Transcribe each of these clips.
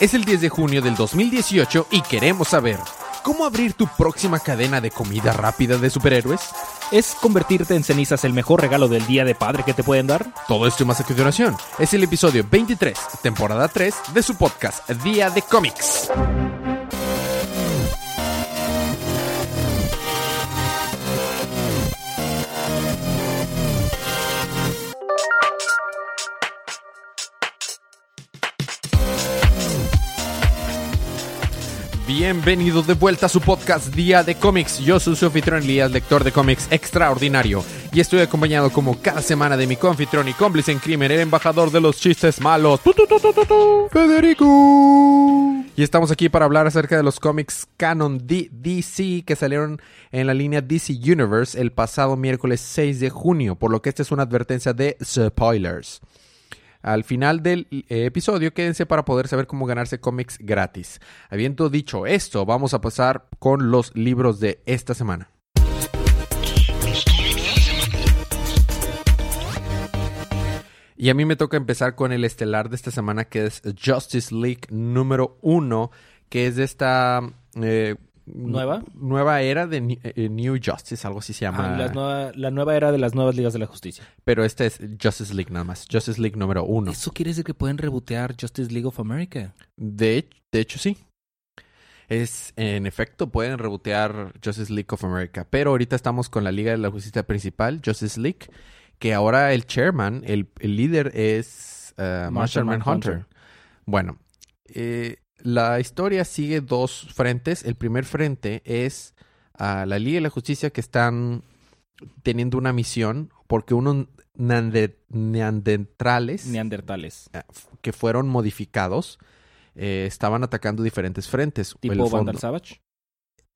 Es el 10 de junio del 2018 y queremos saber, ¿cómo abrir tu próxima cadena de comida rápida de superhéroes? ¿Es convertirte en cenizas el mejor regalo del día de padre que te pueden dar? Todo esto y más a continuación. Es el episodio 23, temporada 3 de su podcast Día de Cómics. Bienvenidos de vuelta a su podcast Día de Cómics. Yo soy su anfitrión Elías, lector de cómics extraordinario. Y estoy acompañado como cada semana de mi confitrión y cómplice en crimen, el embajador de los chistes malos, Federico. Y estamos aquí para hablar acerca de los cómics canon DC que salieron en la línea DC Universe el pasado miércoles 6 de junio, por lo que esta es una advertencia de spoilers. Al final del eh, episodio, quédense para poder saber cómo ganarse cómics gratis. Habiendo dicho esto, vamos a pasar con los libros de esta semana. Y a mí me toca empezar con el estelar de esta semana, que es Justice League número uno, que es de esta eh, ¿Nueva? Nueva era de eh, New Justice, algo así se llama. Ah, la, nueva, la, nueva, era de las nuevas ligas de la justicia. Pero este es Justice League nada más. Justice League número uno. ¿Eso quiere decir que pueden rebotear Justice League of America? De, de hecho, sí. Es, en efecto, pueden rebotear Justice League of America. Pero ahorita estamos con la Liga de la Justicia principal, Justice League, que ahora el chairman, el, el líder es uh, Marshall Manhunter. Bueno, eh, la historia sigue dos frentes. El primer frente es a la Liga de la Justicia que están teniendo una misión porque unos neandertales, neandertales eh, que fueron modificados eh, estaban atacando diferentes frentes. ¿Tipo Vandal Savage?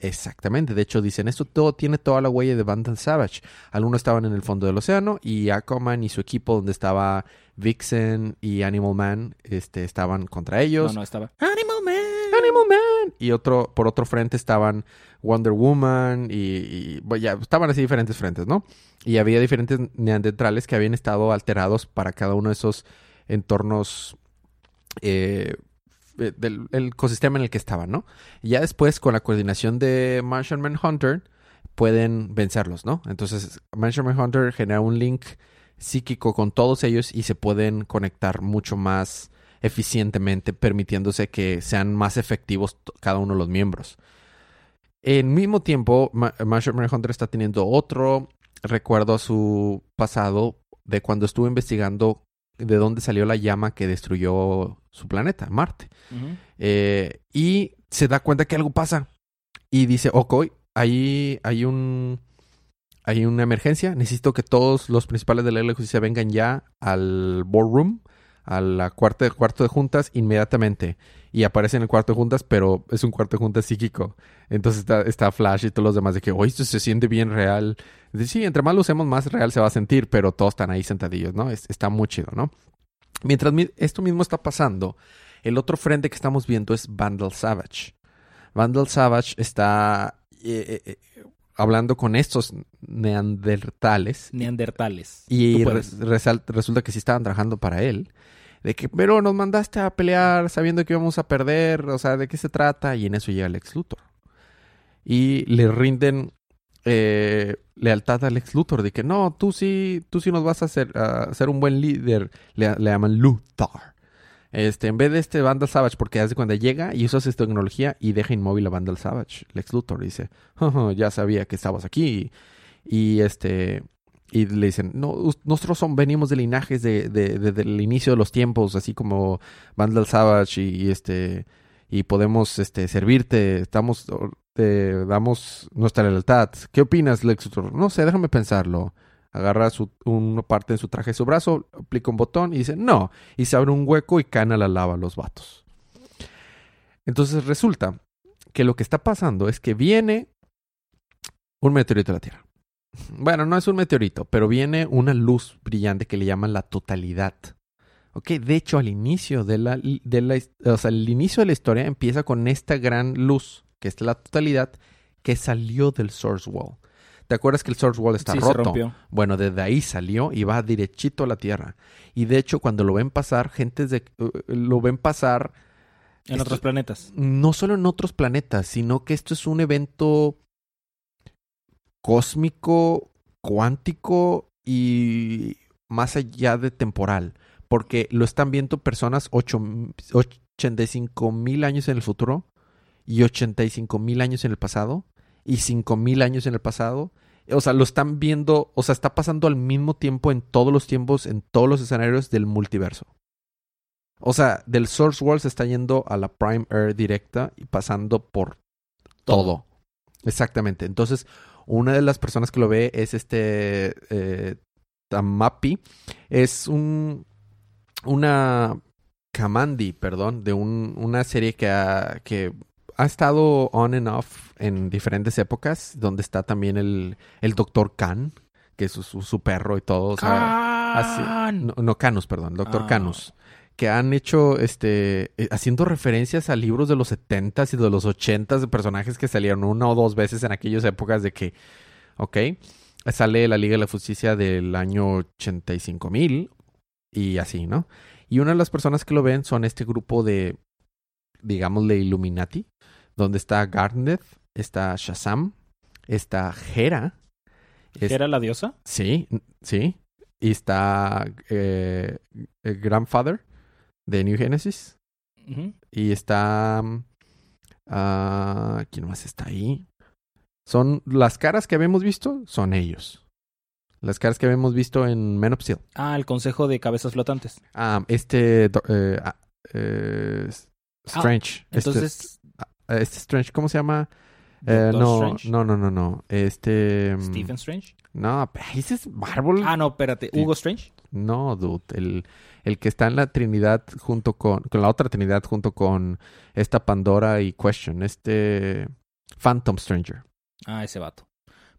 Exactamente, de hecho dicen esto todo tiene toda la huella de Vandal Savage. Algunos estaban en el fondo del océano y Aquaman y su equipo donde estaba Vixen y Animal Man este, estaban contra ellos. No, no estaba. Animal Man. Animal Man. Y otro, por otro frente estaban Wonder Woman y, ya estaban así diferentes frentes, ¿no? Y había diferentes neandertales que habían estado alterados para cada uno de esos entornos eh, eh, del ecosistema en el que estaban, ¿no? Y ya después, con la coordinación de Martian Manhunter, pueden vencerlos, ¿no? Entonces, Martian Manhunter genera un link psíquico con todos ellos y se pueden conectar mucho más eficientemente, permitiéndose que sean más efectivos cada uno de los miembros. En mismo tiempo, Martian Manhunter está teniendo otro recuerdo a su pasado de cuando estuvo investigando de dónde salió la llama que destruyó su planeta, Marte. Eh, y se da cuenta que algo pasa. Y dice, ok, ahí hay un... Hay una emergencia. Necesito que todos los principales de la ley de justicia vengan ya al boardroom, a la cuarta, cuarto de juntas, inmediatamente. Y aparece en el cuarto de juntas, pero es un cuarto de juntas psíquico. Entonces está, Flash y todos los demás de que, oye, se siente bien real. Sí, entre más lo usemos, más real se va a sentir, pero todos están ahí sentadillos, ¿no? está muy chido, ¿no? Mientras esto mismo está pasando, el otro frente que estamos viendo es Vandal Savage. Vandal Savage está eh, eh, eh, hablando con estos neandertales. Neandertales. Y resulta que sí estaban trabajando para él. De que, pero nos mandaste a pelear sabiendo que íbamos a perder, o sea, ¿de qué se trata? Y en eso llega Lex Luthor. Y le rinden lealtad al ex Luthor, de que no, tú sí, tú sí nos vas a hacer, a ser un buen líder, le, llaman Luthor. Este, en vez de este Vandal Savage, porque hace cuando llega y usa esta tecnología y deja inmóvil a Vandal Savage, Lex Luthor dice, ya sabía que estabas aquí. Y este, y le dicen, no, nosotros venimos de linajes de, de, desde el inicio de los tiempos, así como Vandal Savage y, este y podemos este servirte, estamos te damos nuestra lealtad. ¿Qué opinas, Lex Luthor? No sé, déjame pensarlo. Agarra su, una parte de su traje de su brazo, aplica un botón y dice no. Y se abre un hueco y caen a la lava los vatos. Entonces resulta que lo que está pasando es que viene un meteorito a la Tierra. Bueno, no es un meteorito, pero viene una luz brillante que le llaman la totalidad. Ok, de hecho, al inicio de la, de la, o sea, el inicio de la historia empieza con esta gran luz que es la totalidad, que salió del Source Wall. ¿Te acuerdas que el Source Wall está roto? Bueno, desde ahí salió y va derechito a la Tierra. Y de hecho, cuando lo ven pasar, gente de, uh, lo ven pasar En Esto- otros planetas. no solo en otros planetas, sino que esto es un evento cósmico, cuántico y más allá de temporal, porque lo están viendo personas ocho- 85 mil años en el futuro y 85 mil años en el pasado y 5 mil años en el pasado. O sea, lo están viendo, o sea, está pasando al mismo tiempo en todos los tiempos, en todos los escenarios del multiverso. O sea, del Source World se está yendo a la Prime Air directa y pasando por todo. Exactamente. Entonces, una de las personas que lo ve es este eh, Tamapi. Es un una Kamandi, perdón, de un- una serie que ha, que ha estado on and off en diferentes épocas, donde está también el, el Doctor Khan, que es su, su- perro y todo. o sea, no, no, Canus, perdón, Doctor Ah. Canus. Que han hecho, este, eh, haciendo referencias a libros de los 70s y de los 80s de personajes que salieron una o dos veces en aquellas épocas de que, ok, sale la Liga de la Justicia del año 85 mil y así, ¿no? Y una de las personas que lo ven son este grupo de, digámosle, Illuminati, donde está Garnet, está Shazam, está Hera. es- ¿Era la diosa? Sí, sí. Y está eh, Grandfather de New Genesis. Y está... mm, ah, ¿Quién más está ahí? Son las caras que habíamos visto, son ellos. Las caras que habíamos visto en Men of Steel. Ah, el consejo de cabezas flotantes. Ah, este... eh, ah, eh, Strange. Este- Entonces, ah, este, Strange, ¿cómo se llama? Eh, no, Strange, no, no, no, no. Este... mm, Stephen Strange. No, ese es Marvel. Ah, no, espérate. Hugo Strange. No, dude. El, el que está en la Trinidad junto con, con la otra Trinidad junto con esta Pandora y Question. Este Phantom Stranger. Ah, ese vato.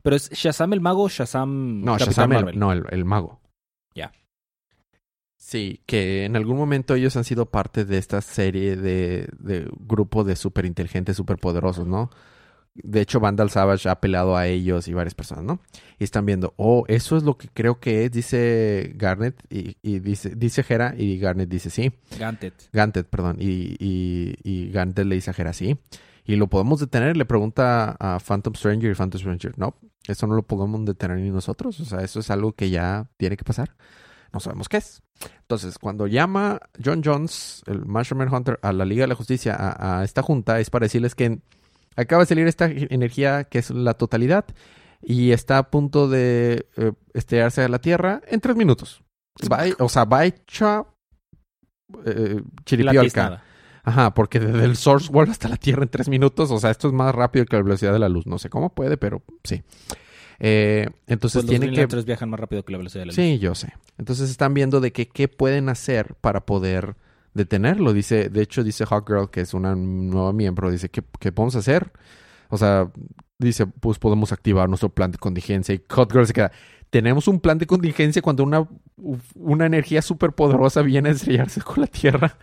Pero es Shazam el mago o Shazam. No, Capitán Shazam, el, Marvel? no, el, el mago. Ya. Sí, que en algún momento ellos han sido parte de esta serie de, de grupo de superinteligentes, superpoderosos, ¿no? De hecho, Vandal Savage ha peleado a ellos y varias personas, ¿no? Y están viendo, oh, eso es lo que creo que es, dice Garnet, y, y dice, dice Hera, y Garnet dice sí. Gantet. Gantet, perdón. Y, y, y Gantet le dice a Hera, sí. Y lo podemos detener, le pregunta a Phantom Stranger y Phantom Stranger, no, eso no lo podemos detener ni nosotros. O sea, eso es algo que ya tiene que pasar. No sabemos qué es. Entonces, cuando llama John Jones, el Marshman Hunter, a la Liga de la Justicia, a, a esta junta, es para decirles que acaba de salir esta energía que es la totalidad y está a punto de eh, estrellarse a la Tierra en tres minutos. Va, o sea, va hecha eh, tiznada. Ajá, porque desde el Source World hasta la Tierra en tres minutos, o sea, esto es más rápido que la velocidad de la luz. No sé cómo puede, pero sí. Eh, entonces Pues los tienen Green que... Viajan más rápido que la velocidad de la luz. Sí, yo sé. Entonces están viendo de que qué pueden hacer para poder detenerlo. Dice, de hecho, dice Hawkgirl, que es una nueva miembro, dice, ¿qué, qué podemos hacer? O sea, dice, pues podemos activar nuestro plan de contingencia. Y Hawkgirl se queda, tenemos un plan de contingencia cuando una, una energía súper poderosa viene a estrellarse con la Tierra.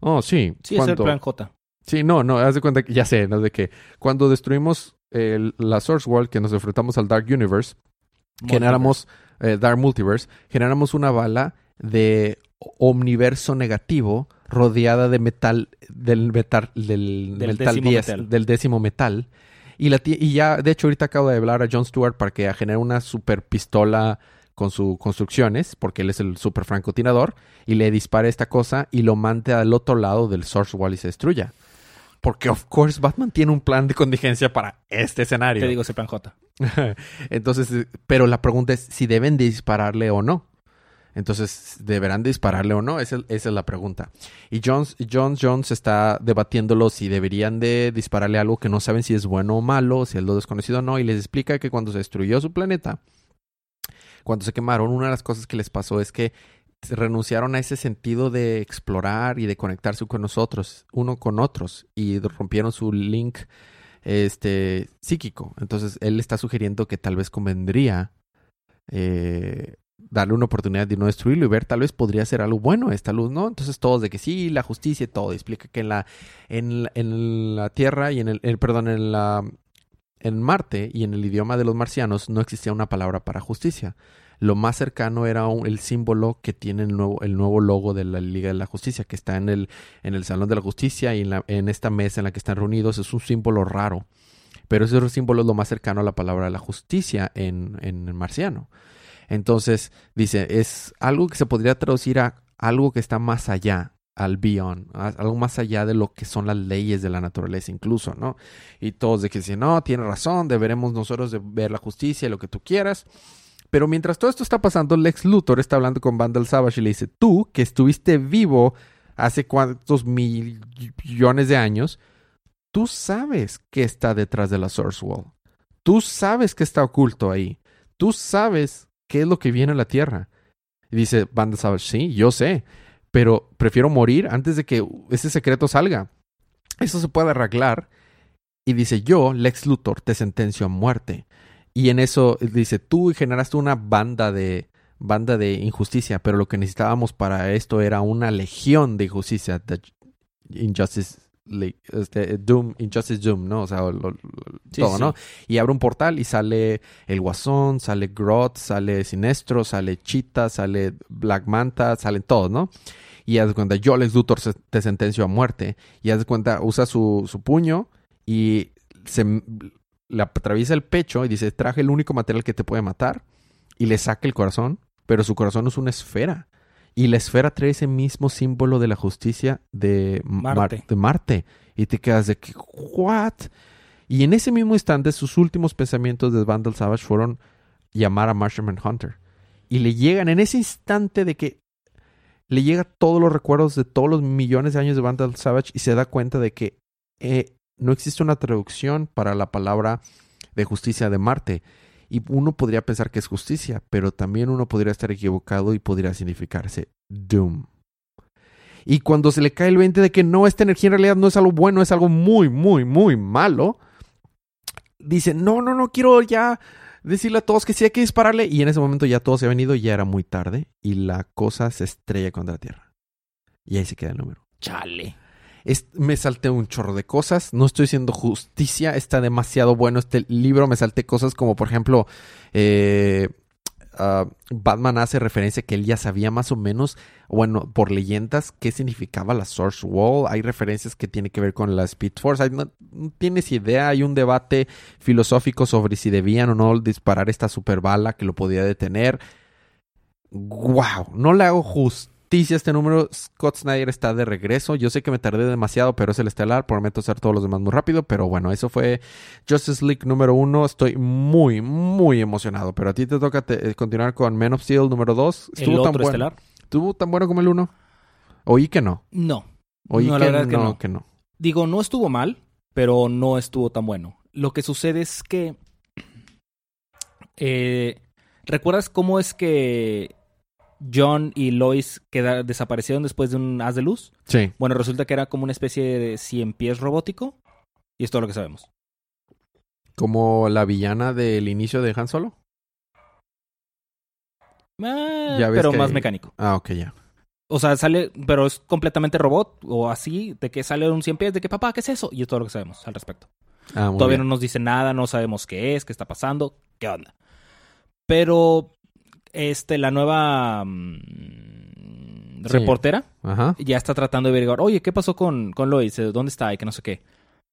Oh, sí. Sí, es el plan J. Sí, no, no, haz de cuenta que ya sé, ¿no? De que cuando destruimos el- la Source World, que nos enfrentamos al Dark Universe, generamos eh, Dark Multiverse, generamos una bala de omniverso negativo rodeada de metal del metal del, Del metal décimo 10, metal. del décimo metal y la y ya de hecho ahorita acabo de hablar a John Stewart para que genere una super pistola con sus construcciones porque él es el super francotirador y le dispare esta cosa y lo mande al otro lado del Source Wall y se destruya. Porque of course Batman tiene un plan de contingencia para este escenario. Te digo, es el plan J. Entonces, pero la pregunta es si deben de dispararle o no. Entonces, ¿deberán de dispararle o no? Esa, esa es la pregunta. Y Jones, Jones Jones está debatiéndolo si deberían de dispararle algo que no saben si es bueno o malo, si es lo desconocido o no, y les explica que cuando se destruyó su planeta, cuando se quemaron, una de las cosas que les pasó es que renunciaron a ese sentido de explorar y de conectarse con nosotros, uno con otros, y rompieron su link este psíquico. Entonces él está sugiriendo que tal vez convendría eh, darle una oportunidad de no destruirlo y ver tal vez podría ser algo bueno esta luz, ¿no? Entonces todos de que sí, la justicia y todo. Explica que en la, en en la Tierra y en el, el- perdón, en la en Marte y en el idioma de los marcianos no existía una palabra para justicia. Lo más cercano era el símbolo que tiene el nuevo, el nuevo logo de la Liga de la Justicia, que está en el, en el Salón de la Justicia y en, esta mesa en la que están reunidos. Es un símbolo raro, pero ese símbolo es lo más cercano a la palabra de la justicia en, en marciano. Entonces, dice, es algo que se podría traducir a algo que está más allá, al beyond, algo más allá de lo que son las leyes de la naturaleza incluso, ¿no? Y todos de que dicen, no, tiene razón, deberemos nosotros de ver la justicia y lo que tú quieras. Pero mientras todo esto está pasando, Lex Luthor está hablando con Vandal Savage y le dice, tú que estuviste vivo hace cuántos mil- millones de años, tú sabes qué está detrás de la Source Wall. Tú sabes que está oculto ahí. Tú sabes qué es lo que viene a la Tierra. Y dice Vandal Savage, sí, yo sé, pero prefiero morir antes de que ese secreto salga. Eso se puede arreglar. Y dice, yo, Lex Luthor, te sentencio a muerte. Y en eso dice, tú generaste una banda de banda de injusticia, pero lo que necesitábamos para esto era una legión de injusticia, the Injustice League, este, Doom, Injustice Doom, ¿no? O sea, lo- lo- Sí, todo, sí. ¿no? Y abre un portal y sale el Guasón, sale Groth, sale Sinestro, sale Cheetah, sale Black Manta, salen todos, ¿no? Y haz de cuenta, yo, Lex Luthor, se- te sentencio a muerte. Y haz de cuenta, usa su, su puño y se le atraviesa el pecho y dice, traje el único material que te puede matar. Y le saca el corazón, pero su corazón es una esfera. Y la esfera trae ese mismo símbolo de la justicia de Mar- Marte. de Marte. Y te quedas de que, ¿what? Y en ese mismo instante, sus últimos pensamientos de Vandal Savage fueron llamar a Martian Hunter. Y le llegan en ese instante de que le llega todos los recuerdos de todos los millones de años de Vandal Savage y se da cuenta de que eh, no existe una traducción para la palabra de justicia de Marte. Y uno podría pensar que es justicia, pero también uno podría estar equivocado y podría significarse Doom. Y cuando se le cae el 20 de que no, esta energía en realidad no es algo bueno, es algo muy, muy, muy malo, dice, no, no, no quiero ya decirle a todos que sí hay que dispararle. Y en ese momento ya todo se ha venido, ya era muy tarde y la cosa se estrella contra la Tierra. Y ahí se queda el número. Chale. Es- me salté un chorro de cosas. No estoy haciendo justicia. Está demasiado bueno este libro. Me salté cosas como, por ejemplo, eh, ah, Batman hace referencia que él ya sabía más o menos, bueno, por leyendas, qué significaba la Source Wall. Hay referencias que tienen que ver con la Speed Force. No, tienes idea. Hay un debate filosófico sobre si debían o no disparar esta super bala que lo podía detener. ¡Wow! No le hago justicia a este número. Scott Snyder está de regreso. Yo sé que me tardé demasiado, pero es el estelar. Prometo hacer todos los demás muy rápido. Pero bueno, eso fue Justice League número uno. Estoy muy, muy emocionado. Pero a ti te toca te- eh, continuar con Man of Steel número dos. El Estuvo tan otro bueno. estelar. ¿Estuvo tan bueno como el uno? Oí que no. No. Oí No, la que, verdad no, que no. que no. Digo, no estuvo mal, pero no estuvo tan bueno. Lo que sucede es que. eh, ¿Recuerdas cómo es que John y Lois desaparecieron después de un haz de luz? Sí. Bueno, resulta que era como una especie de cien pies robótico. Y es todo lo que sabemos. Como la villana del inicio de Han Solo. Ah, Ya ves pero que más mecánico. Ah, ok, ya. O sea, sale, pero es completamente robot o así, de que sale un 100 pies, de que papá, ¿qué es eso? Y es todo lo que sabemos al respecto. Ah, Todavía bien. no nos dice nada, no sabemos qué es, qué está pasando, qué onda. Pero, este, la nueva mm, Sí. reportera Ajá. ya está tratando de averiguar, oye, ¿qué pasó con, con Lois? ¿Dónde está? Y que no sé qué.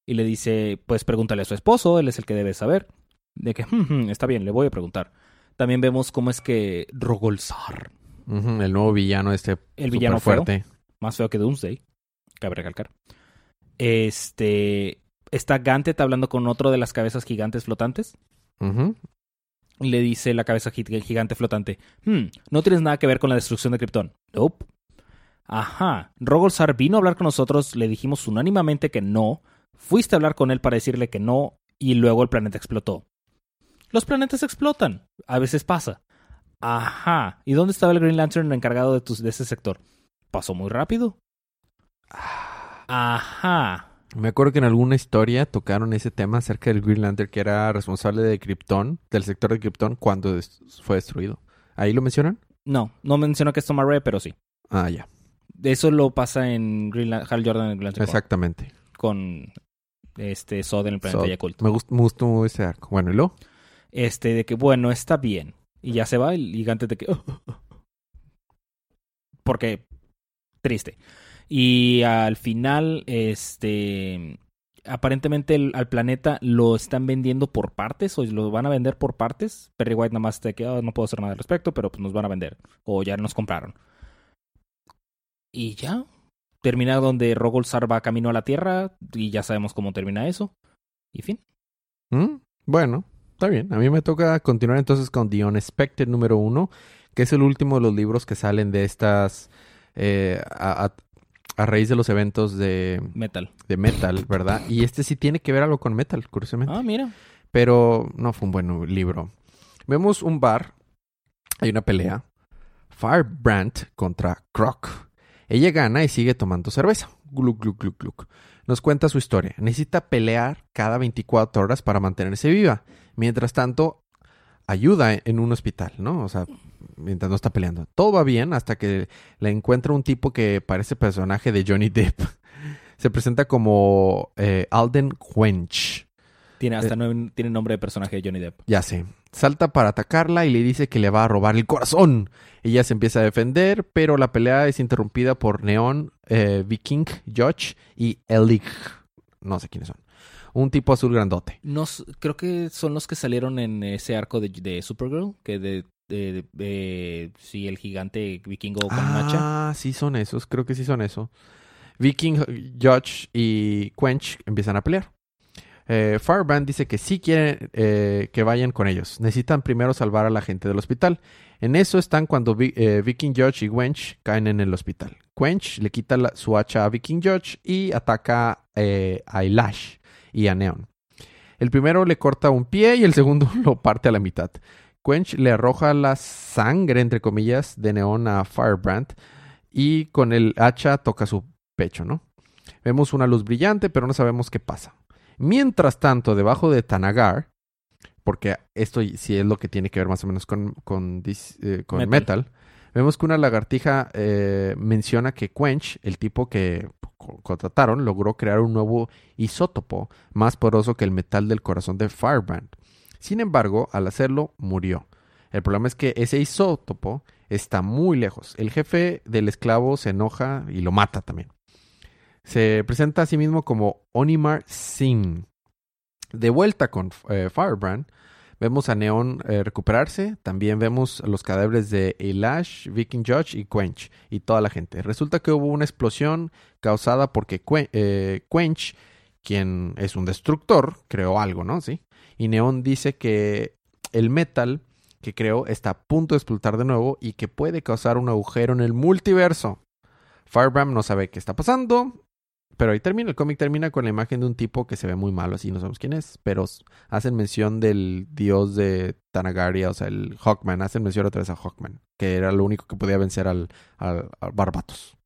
Y le dice, pues pregúntale a su esposo, él es el que debe saber. De que, "Jum, jum, está bien, le voy a preguntar. También vemos cómo es que Rogolzar, El nuevo villano este. el villano feo, fuerte. más feo que Doomsday, cabe recalcar. Este, está Gantet hablando con otro de las cabezas gigantes flotantes. Le dice la cabeza gi- gigante flotante, "Hmm, no tienes nada que ver con la destrucción de Krypton. Nope. Ajá. Rogolzar vino a hablar con nosotros, le dijimos unánimemente que no. Fuiste a hablar con él para decirle que no, y luego el planeta explotó. Los planetas explotan. A veces pasa. Ajá. ¿Y dónde estaba el Green Lantern encargado de, tus, de ese sector? Pasó muy rápido. Ajá. Me acuerdo que en alguna historia tocaron ese tema acerca del Green Lantern que era responsable de Krypton, del sector de Krypton, cuando fue destruido. ¿Ahí lo mencionan? No, no menciono que es Thomas Ray, pero sí. Ah, ya. Eso lo pasa en Green Lan- Hal Jordan en Green Lantern. Exactamente. con este Sod en el planeta So, Yakult. me, gust- me gustó ese arco. Bueno, ¿y luego? Este, de que bueno, está bien. Y ya se va el gigante de que... Porque... Triste. Y al final, este... Aparentemente al planeta lo están vendiendo por partes o lo van a vender por partes. Perry White nada más te queda, no puedo hacer nada al respecto, pero pues nos van a vender. O ya nos compraron. Y ya. Termina donde Rogolzar va camino a la Tierra y ya sabemos cómo termina eso. Y fin. ¿Mm? Bueno, está bien. A mí me toca continuar entonces con The Unexpected número uno, que es el último de los libros que salen de estas... eh, a raíz de los eventos de, Metal. de Metal, ¿verdad? Y este sí tiene que ver algo con Metal, curiosamente. Ah, mira. Pero no fue un buen libro. Vemos un bar. Hay una pelea. Firebrand contra Croc. Ella gana y sigue tomando cerveza. Gluk, gluk, gluk, gluk. Nos cuenta su historia. Necesita pelear cada 24 horas para mantenerse viva. Mientras tanto, ayuda en un hospital, ¿no? O sea, mientras no está peleando. Todo va bien hasta que la encuentra un tipo que parece personaje de Johnny Depp. Se presenta como eh, Alden Quench. Tiene hasta Eh. no- tiene nombre de personaje de Johnny Depp. Ya sé. Salta para atacarla y le dice que le va a robar el corazón. Ella se empieza a defender, pero la pelea es interrumpida por Neon, eh, Viking, Judge y Elig. No sé quiénes son. Un tipo azul grandote. No, creo que son los que salieron en ese arco de, de Supergirl, que de, sí, el gigante vikingo con un hacha. Ah, sí son esos. Creo que sí son eso. Viking, Judge y Quench empiezan a pelear. Eh, dice que sí quieren eh, que vayan con ellos. Necesitan primero salvar a la gente del hospital. En eso están cuando eh, Viking Judge y Quench caen en el hospital. Quench le quita la- su hacha a Viking Judge y ataca eh, a Elash y a Neon. El primero le corta un pie y el segundo lo parte a la mitad. Quench le arroja la sangre, entre comillas, de Neon a Firebrand y con el hacha toca su pecho, ¿no? Vemos una luz brillante, pero no sabemos qué pasa. Mientras tanto, debajo de Tanagar, porque esto sí es lo que tiene que ver más o menos con, con, eh, con Metal. metal. vemos que una lagartija eh, menciona que Quench, el tipo que co- contrataron, logró crear un nuevo isótopo más poderoso que el metal del corazón de Firebrand. Sin embargo, al hacerlo, murió. El problema es que ese isótopo está muy lejos. El jefe del esclavo se enoja y lo mata también. Se presenta a sí mismo como Onimar Singh. De vuelta con eh, Firebrand, vemos a Neon eh, recuperarse. También vemos los cadáveres de Elash, Viking Judge y Quench y toda la gente. Resulta que hubo una explosión causada porque eh, Quench, quien es un destructor, creó algo, ¿no? Sí. Y Neon dice que el metal que creó está a punto de explotar de nuevo y que puede causar un agujero en el multiverso. Firebrand no sabe qué está pasando, pero ahí termina. El cómic termina con la imagen de un tipo que se ve muy malo, así no sabemos quién es, pero hacen mención del dios de Tanagaria, o sea, el Hawkman. Hacen mención otra vez a Hawkman, que era lo único que podía vencer al, al, al Barbatos.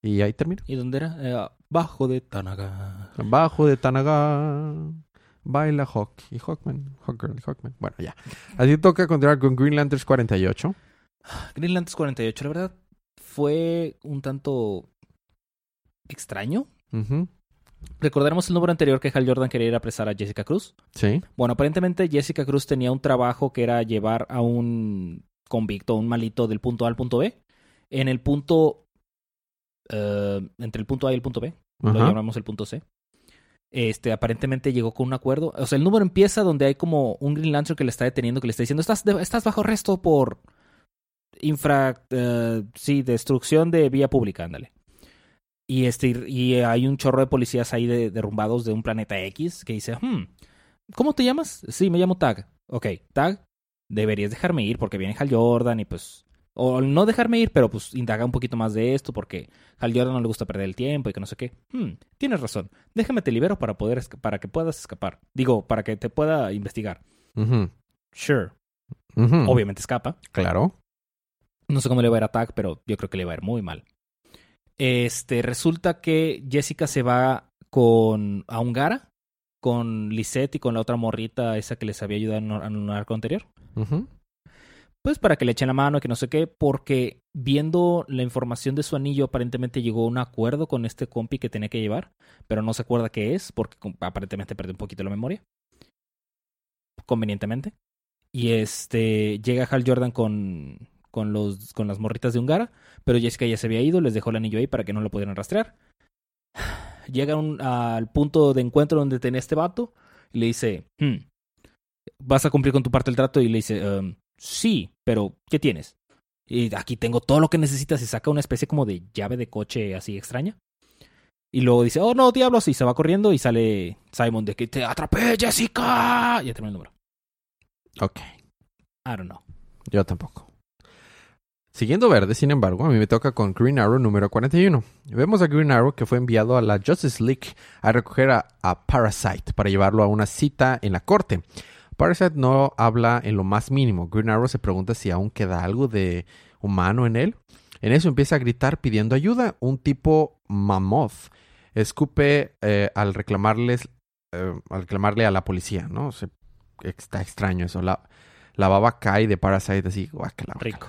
Y ahí termina. ¿Y dónde era? Eh, bajo de Tanaga. Bajo de Tanaga. Baila Hawk y Hawkman. Hawkgirl y Hawkman. Bueno, ya. Así toca continuar con Green Lanterns 48. Green Lanterns 48, la verdad, fue un tanto extraño. Ujú. Recordaremos el número anterior que Hal Jordan quería ir a apresar a Jessica Cruz. Sí. Bueno, aparentemente Jessica Cruz tenía un trabajo que era llevar a un convicto, un malito del punto A al punto B. En el punto... eh, entre el punto A y el punto B. Lo llamamos el punto C. Este, aparentemente llegó con un acuerdo. O sea, el número empieza donde hay como un Green Lantern que le está deteniendo, que le está diciendo, estás, estás bajo arresto por infra... eh, sí, destrucción de vía pública, ándale. Y, este, y hay un chorro de policías ahí de- derrumbados de un planeta X que dice, hmm, ¿cómo te llamas? Sí, me llamo Tag. Ok, Tag, deberías dejarme ir porque viene Hal Jordan y pues... O no dejarme ir, pero pues indaga un poquito más de esto porque Hal Jordan no le gusta perder el tiempo y que no sé qué. Hmm, tienes razón. Déjame te libero para poder para que puedas escapar. Digo, para que te pueda investigar. Sure. Obviamente escapa. Claro. No sé cómo le va a ir a Tag, pero yo creo que le va a ir muy mal. Este, resulta que Jessica se va con a Ungara, con Lisette y con la otra morrita, esa que les había ayudado en, un arco anterior. Pues para que le echen la mano que no sé qué, porque viendo la información de su anillo, aparentemente llegó a un acuerdo con este compi que tenía que llevar, pero no se acuerda qué es, porque aparentemente perdió un poquito la memoria. Convenientemente. Y este llega Hal Jordan con, con, los, con las morritas de Ungara, pero Jessica ya se había ido, les dejó el anillo ahí para que no lo pudieran rastrear. Llega un- al punto de encuentro donde tenía este vato y le dice, "Hmm, ¿vas a cumplir con tu parte del trato? Y le dice, "Um, sí, pero ¿qué tienes? Y aquí tengo todo lo que necesitas y saca una especie como de llave de coche así extraña. Y luego dice, oh no, diablos, y se va corriendo y sale Simon de que te atrapé, Jessica. Y ya termina el número. Ok. I don't know. Yo tampoco. Siguiendo verde, sin embargo, a mí me toca con Green Arrow número 41. Vemos a Green Arrow que fue enviado a la Justice League a recoger a, a Parasite para llevarlo a una cita en la corte. Parasite no habla en lo más mínimo. Green Arrow se pregunta si aún queda algo de humano en él. En eso empieza a gritar pidiendo ayuda. Un tipo mammoth escupe eh, al reclamarles eh, al reclamarle a la policía, ¿no? Se- está extraño eso. La, la baba cae de Parasite así, guácala. Rico.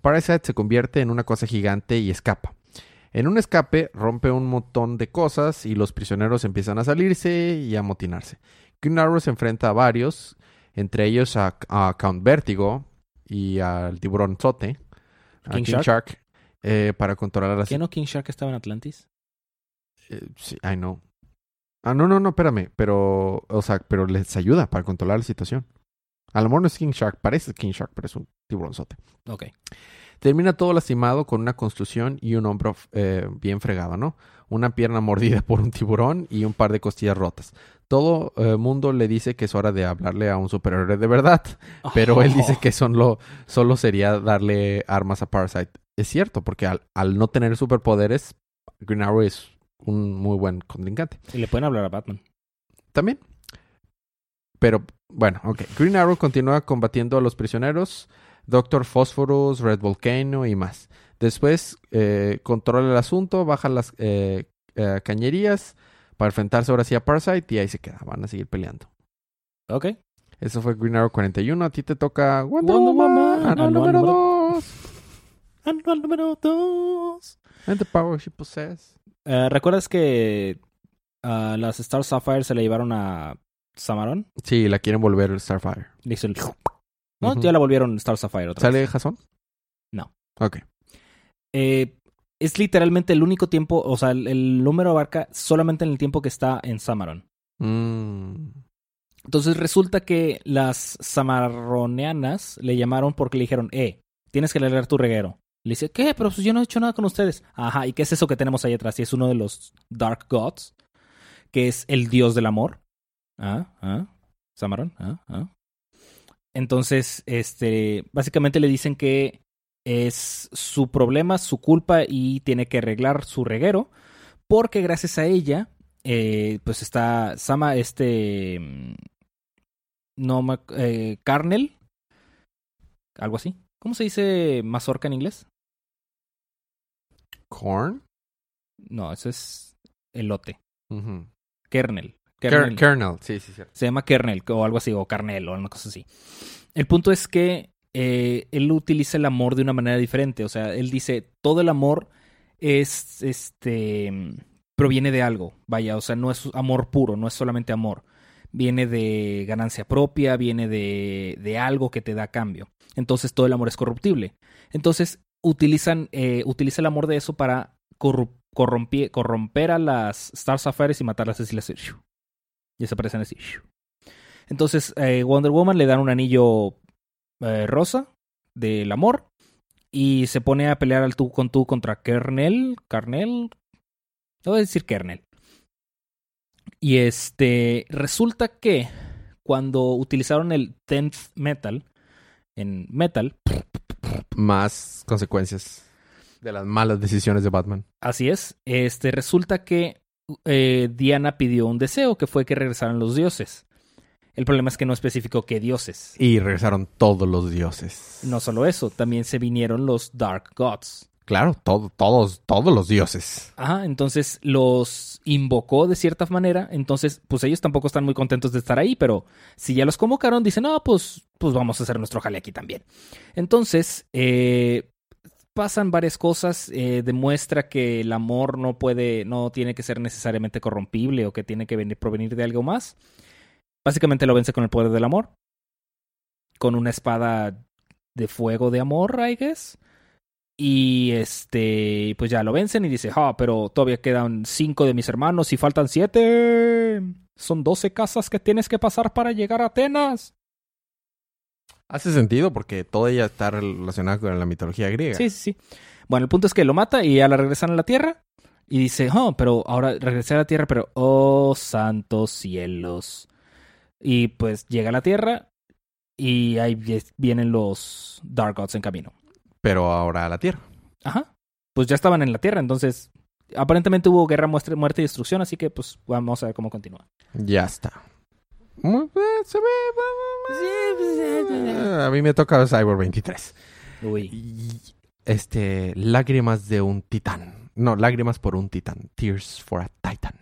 Parasite se convierte en una cosa gigante y escapa. En un escape rompe un montón de cosas y los prisioneros empiezan a salirse y a amotinarse. Green Arrow se enfrenta a varios, entre ellos a, a Count Vertigo y al tiburón Zote, King King, Shark. Shark, eh, para controlar a ¿Qué no King Shark estaba en Atlantis? Eh, sí, I know. Ah, no, no, no, espérame. Pero, o sea, pero les ayuda para controlar la situación. A lo mejor no es King Shark, parece King Shark, pero es un tiburonzote. Ok. Termina todo lastimado con una construcción y un hombro eh, bien fregado, ¿no? Una pierna mordida por un tiburón y un par de costillas rotas. Todo el mundo le dice que es hora de hablarle a un superhéroe de verdad, pero él dice que solo, solo sería darle armas a Parasite. Es cierto, porque al, al no tener superpoderes, Green Arrow es un muy buen contrincante. Y le pueden hablar a Batman. También. Pero, bueno, ok. Green Arrow continúa combatiendo a los prisioneros, Doctor Phosphorus, Red Volcano y más. Después eh, controla el asunto, baja las eh, eh, cañerías para enfrentarse ahora sí a Parasite y ahí se queda. Van a seguir peleando. Ok. Eso fue Green Arrow 41. A ti te toca Wonder, Wonder Woman, Woman, anual número número- 2. Anual número 2. And the power she possess. Eh, ¿Recuerdas que a las Star Sapphire se le llevaron a Samaron? Sí, la quieren volver Starfire. Le hizo el... No, ya la volvieron Star Sapphire otra ¿Sale vez. Jason? No. Ok. Eh, es literalmente el único tiempo, o sea, el, el número abarca solamente en el tiempo que está en Samaron. Mm. Entonces resulta que las samarroneanas le llamaron porque le dijeron, eh, tienes que leer tu reguero. Le dice, ¿qué? Pero pues yo no he hecho nada con ustedes. Ajá, ¿y qué es eso que tenemos ahí atrás? Y es uno de los Dark Gods, que es el dios del amor. Ah, ah, Samaron, ah, ah. Entonces, este, básicamente le dicen que es su problema, su culpa y tiene que arreglar su reguero, porque gracias a ella, eh, pues está Sama, este, mm, no, eh, Carnel, algo así. ¿Cómo se dice mazorca en inglés? Corn? No, eso es elote. Kernel. Ker- Kernel. Kernel, sí, sí, cierto. Se llama kernel o algo así, o carnel o una cosa así. El punto es que eh, él utiliza el amor de una manera diferente. O sea, él dice, todo el amor es, este, proviene de algo. Vaya, o sea, no es amor puro, no es solamente amor. Viene de ganancia propia, viene de, de algo que te da cambio. Entonces todo el amor es corruptible. Entonces utilizan, eh, utiliza el amor de eso para corromper a las Star Sapphires y matarlas así desaparecen así. Entonces eh, Wonder Woman le dan un anillo eh, rosa del amor y se pone a pelear al tú con tú contra Kernel, Carnel, no voy a decir Kernel. Y este resulta que cuando utilizaron el 10th metal en metal, Más consecuencias de las malas decisiones de Batman. Así es. Este resulta que eh, Diana pidió un deseo que fue que regresaran los dioses. El problema es que no especificó qué dioses. Y regresaron todos los dioses. No solo eso, también se vinieron los Dark Gods. Claro, todo- todos, todos los dioses. Ajá, entonces los invocó de cierta manera. Entonces, pues ellos tampoco están muy contentos de estar ahí, pero si ya los convocaron, dicen, no, pues, pues vamos a hacer nuestro jale aquí también. Entonces, eh, pasan varias cosas. eh, demuestra que el amor no puede, no tiene que ser necesariamente corrompible o que tiene que venir, provenir de algo más. Básicamente lo vence con el poder del amor. con una espada de fuego de amor, I guess. Y este, pues ya lo vencen y dice, ah, pero todavía quedan cinco de mis hermanos y faltan siete. Son doce casas que tienes que pasar para llegar a Atenas. Hace sentido porque toda ella está relacionada con la mitología griega. Sí, sí, sí. Bueno, el punto es que lo mata y ya la regresan a la tierra. Y dice, oh, pero ahora regresé a la tierra, pero oh, santos cielos. Y pues llega a la tierra y ahí vienen los Dark Gods en camino. Pero ahora a la tierra. Ajá. Pues ya estaban en la tierra, entonces aparentemente hubo guerra, muerte, muerte y destrucción, así que pues vamos a ver cómo continúa. Ya está. Se ve. A mí me toca Cyber 23. Uy. Este, lágrimas de un titán. No, lágrimas por un titán. Tears for a Titan.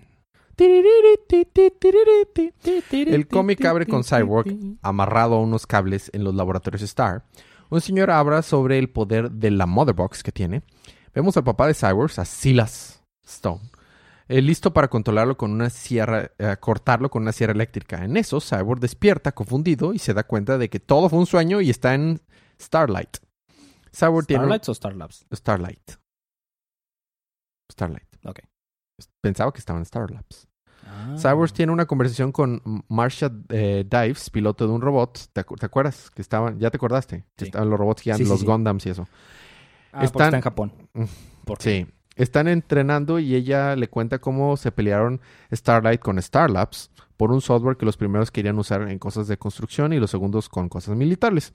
El cómic abre con Cyborg amarrado a unos cables en los laboratorios Star. Un señor habla sobre el poder de la Motherbox que tiene. Vemos al papá de Cyborg, a Silas Stone, eh, listo para controlarlo con una sierra, eh, cortarlo con una sierra eléctrica. En eso, Cyborg despierta confundido y se da cuenta de que todo fue un sueño y está en Starlight. Cyborg ¿Starlight o Starlabs? Starlight. Starlight. Ok. Pensaba que estaba en Starlabs. Ah. Cyborg tiene una conversación con Marsha eh, Dives, piloto de un robot. ¿Te, acuerdas? Que estaban, ya te acordaste. Que estaban los robots gigantes, los Gundams y eso. Ah, están, está en Japón. Mm, sí. Están entrenando y ella le cuenta cómo se pelearon Starlight con Starlabs por un software que los primeros querían usar en cosas de construcción y los segundos con cosas militares.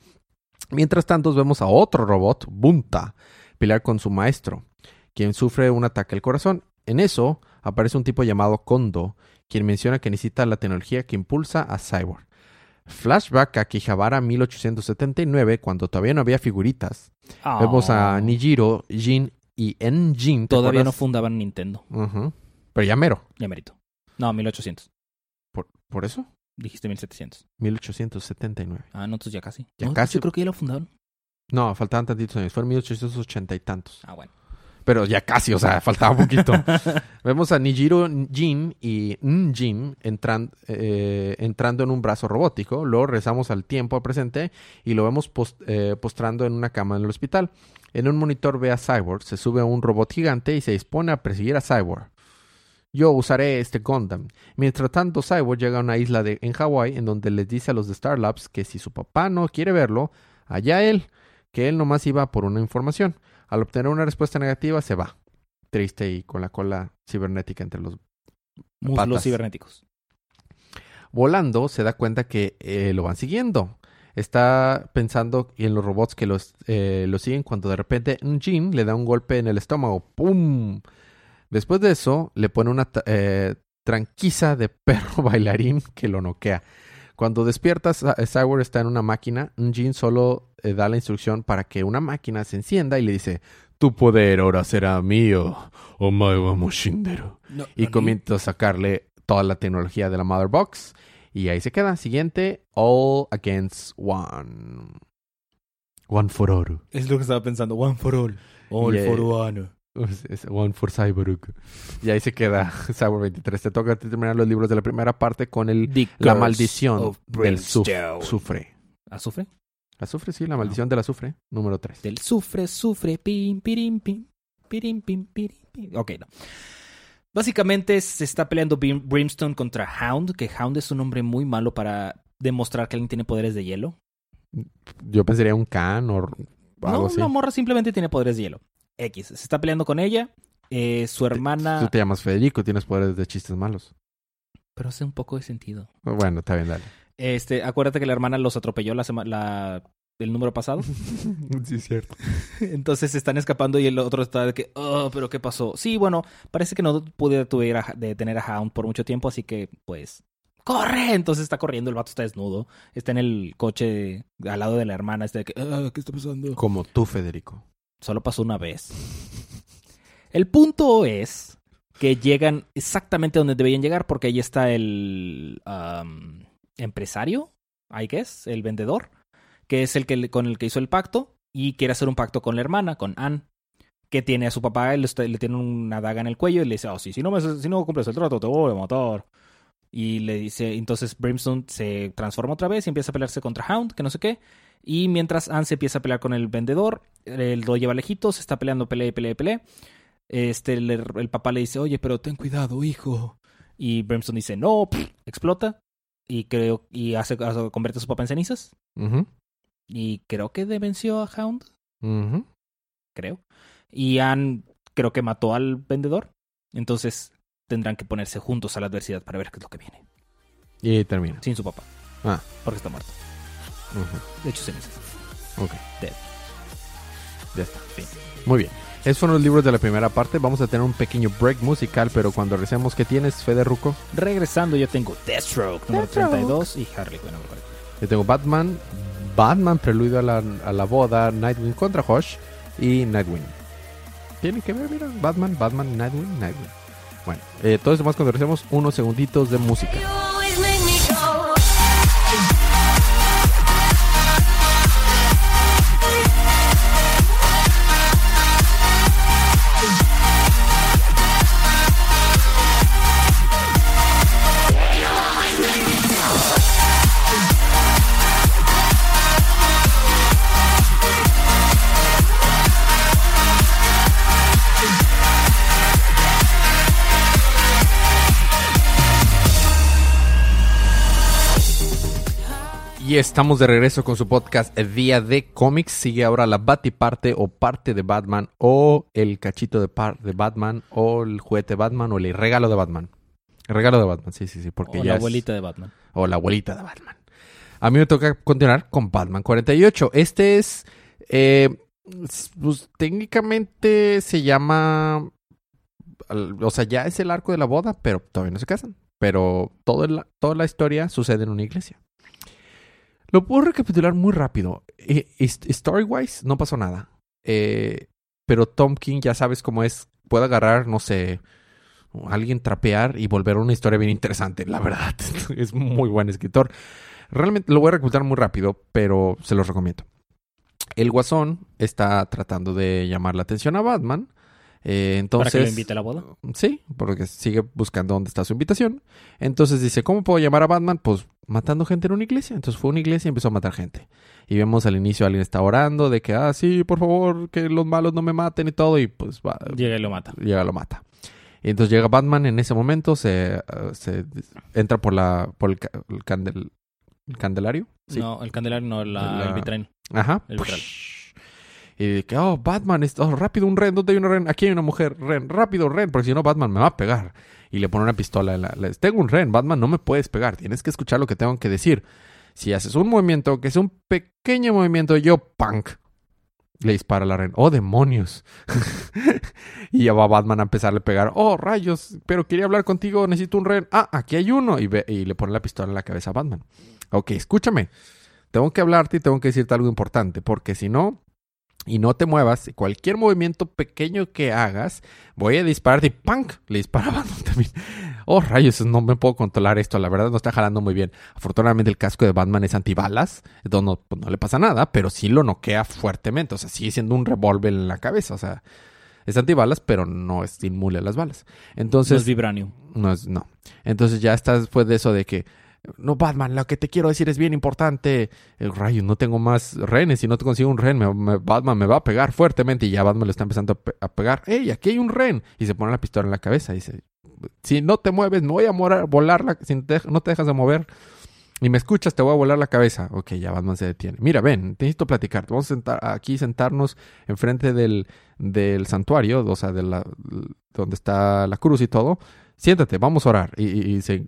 Mientras tanto, vemos a otro robot, Bunta, pelear con su maestro, quien sufre un ataque al corazón. En eso aparece un tipo llamado Kondo, quien menciona que necesita la tecnología que impulsa a Cyborg. Flashback a Kihabara 1879, cuando todavía no había figuritas. Vemos a ah. Nijiro, Jin y Enjin. Todavía no fundaban Nintendo. Pero ya mero. Ya merito. No, 1800. ¿Por, ¿Por eso? Dijiste 1700. 1879. Ah, no, entonces ya casi. Ya casi. Yo creo que ya lo fundaron. No, faltaban tantitos años. Fueron 1880 y tantos. Ah, bueno pero ya casi, o sea, faltaba poquito. Vemos a Nijiro Jin y Njin eh, entrando en un brazo robótico. Luego regresamos al tiempo, al presente, y lo vemos eh, postrando en una cama en el hospital. En un monitor ve a Cyborg, se sube a un robot gigante y se dispone a perseguir a Cyborg. Yo usaré este Gundam. Mientras tanto, Cyborg llega a una isla de, en Hawái en donde les dice a los de Star Labs que si su papá no quiere verlo, allá él, que él nomás iba por una información. Al obtener una respuesta negativa, se va. Triste y con la cola cibernética entre los muslos cibernéticos. Volando, se da cuenta que eh, lo van siguiendo. Está pensando en los robots que los, eh, lo siguen cuando de repente un Jin le da un golpe en el estómago. ¡Pum! Después de eso, le pone una eh, tranquiza de perro bailarín que lo noquea. Cuando despiertas, Cyborg está en una máquina. Un Jin solo eh, da la instrucción para que una máquina se encienda y le dice: Tu poder ahora será mío, Omae Moshindero. y comienza a sacarle toda la tecnología de la Mother Box. Y ahí se queda. Siguiente: All Against One. One for all. Es lo que estaba pensando. One for all. All for one. One for Cyborg. Y ahí se queda Cyborg 23. Te toca terminar los libros de la primera parte con el La maldición del sufre. ¿Azufre? Azufre, sí, la maldición del azufre, número 3. Del sufre, sufre, pim, pirim, pim, pirim, pim, pirim, pim. Ok, no. Básicamente se está peleando Brimstone contra Hound, que Hound es un hombre muy malo para demostrar que alguien tiene poderes de hielo. Yo pensaría un Khan o algo no, así. No, morra simplemente tiene poderes de hielo. X. Se está peleando con ella. Eh, su hermana. Tú te llamas Federico, tienes poderes de chistes malos. Pero hace un poco de sentido. Bueno, está bien, dale. Este, acuérdate que la hermana los atropelló la la, el número pasado. sí, cierto. Entonces están escapando y el otro está de que, oh, pero ¿qué pasó? Sí, bueno, parece que no pude detener a Hound por mucho tiempo, así que, pues, ¡corre! Entonces está corriendo, el vato está desnudo, está en el coche al lado de la hermana, está de que, ah, ¿qué está pasando? Como tú, Federico. Solo pasó una vez. El punto es que llegan exactamente donde debían llegar porque ahí está el empresario, I guess, el vendedor, que es el que con el que hizo el pacto y quiere hacer un pacto con la hermana, con Anne, que tiene a su papá, le, le tiene una daga en el cuello y le dice, oh, sí, si no, me, si no cumples el trato te voy a matar. Y le dice, entonces Brimstone se transforma otra vez y empieza a pelearse contra Hound, que no sé qué. Y mientras Anne se empieza a pelear con el vendedor, él lo lleva lejitos, se está peleando, pelea, pelea, pelea. Este, el, el papá le dice, oye, pero ten cuidado, hijo. Y Brimstone dice, no, explota. Y creo, y hace, convierte a su papá en cenizas. Y creo que venció a Hound, creo. Y Anne creo que mató al vendedor. Entonces tendrán que ponerse juntos a la adversidad para ver qué es lo que viene. Y termina. Sin su papá. Ah. Porque está muerto. De hecho, cenizas. Ok. Dead. Ya está. Fin. Muy bien. Esos fueron los libros de la primera parte. Vamos a tener un pequeño break musical, pero cuando regresemos, ¿qué tienes, Fede Ruco? Regresando, yo tengo Deathstroke número Deathstroke. 32 y Harley Quinn número 40. Yo tengo Batman, Batman Preludio a la, a la boda, Nightwing contra Hush y Nightwing. Tiene que ver, mira, Batman, Batman, Nightwing, Nightwing. Bueno, eh, todo eso más cuando regresemos unos segunditos de música. Y estamos de regreso con su podcast Día de Cómics. Sigue ahora la Batiparte o parte de Batman o el cachito de, par de Batman o el juguete Batman o el regalo de Batman. El regalo de Batman, sí, sí, sí, porque O ya la es- abuelita de Batman. o la abuelita de Batman. A mí me toca continuar con Batman 48. Este es, eh, pues técnicamente se llama, o sea, ya es el arco de la boda, pero todavía no se casan. Pero todo el- toda la historia sucede en una iglesia. Lo puedo recapitular muy rápido. Eh, Story-wise, no pasó nada. Eh, pero Tom King, ya sabes cómo es, puede agarrar, no sé, alguien trapear y volver una historia bien interesante, la verdad. es muy buen escritor. Realmente lo voy a recapitular muy rápido, pero se los recomiendo. El Guasón está tratando de llamar la atención a Batman. Eh, entonces, Para que lo invite a la boda. Sí, porque sigue buscando dónde está su invitación. Entonces dice, ¿cómo puedo llamar a Batman? Pues matando gente en una iglesia. Entonces fue a una iglesia y empezó a matar gente. Y vemos al inicio alguien está orando de que, ah, sí, por favor, que los malos no me maten y todo. Y pues va, Llega y lo mata. llega lo mata. Y entonces llega Batman en ese momento, se, uh, se entra por la por el, ca- el candel- el candelario. Sí. No, el candelario no, la, La- el vitral. Ajá. El vitral. Y de que, oh, Batman, es- oh, rápido, un Ren, ¿dónde hay una Ren? Aquí hay una mujer, Ren, rápido, Ren, porque si no, Batman me va a pegar. Y le pone una pistola en la... tengo un Ren, Batman, no me puedes pegar, tienes que escuchar lo que tengo que decir. Si haces un movimiento, que es un pequeño movimiento, yo, punk, le dispara la Ren. ¡Oh, demonios! y ya va Batman a empezarle a pegar. ¡Oh, rayos! Pero quería hablar contigo, necesito un Ren. ¡Ah, aquí hay uno! Y, ve- y le pone la pistola en la cabeza a Batman. Ok, escúchame. Tengo que hablarte y tengo que decirte algo importante, porque si no, y no te muevas, cualquier movimiento pequeño que hagas, voy a dispararte y ¡punk! Le dispara a Batman también. Oh, rayos, no me puedo controlar esto, la verdad no está jalando muy bien. Afortunadamente el casco de Batman es antibalas, entonces no, pues, no le pasa nada, pero sí lo noquea fuertemente, o sea, sigue siendo un revólver en la cabeza, o sea, es antibalas, pero no es inmune a las balas. No Entonces, es vibranium. no es, no. Entonces ya estás después de eso de que, no, Batman, lo que te quiero decir es bien importante. El rayo, no tengo más renes. Si no te consigo un ren, Batman me va a pegar fuertemente. Y ya Batman lo está empezando a, pe- a pegar. ¡Ey, aquí hay un ren! Y se pone la pistola en la cabeza. Y dice, si no te mueves, me voy a morar, volar la, si te- no te dejas de mover. Y me escuchas, te voy a volar la cabeza. Ok, ya Batman se detiene. Mira, ven, necesito platicar. Vamos a sentar aquí, sentarnos enfrente del, del santuario, o sea, de la, donde está la cruz y todo. Siéntate, vamos a orar. Y, se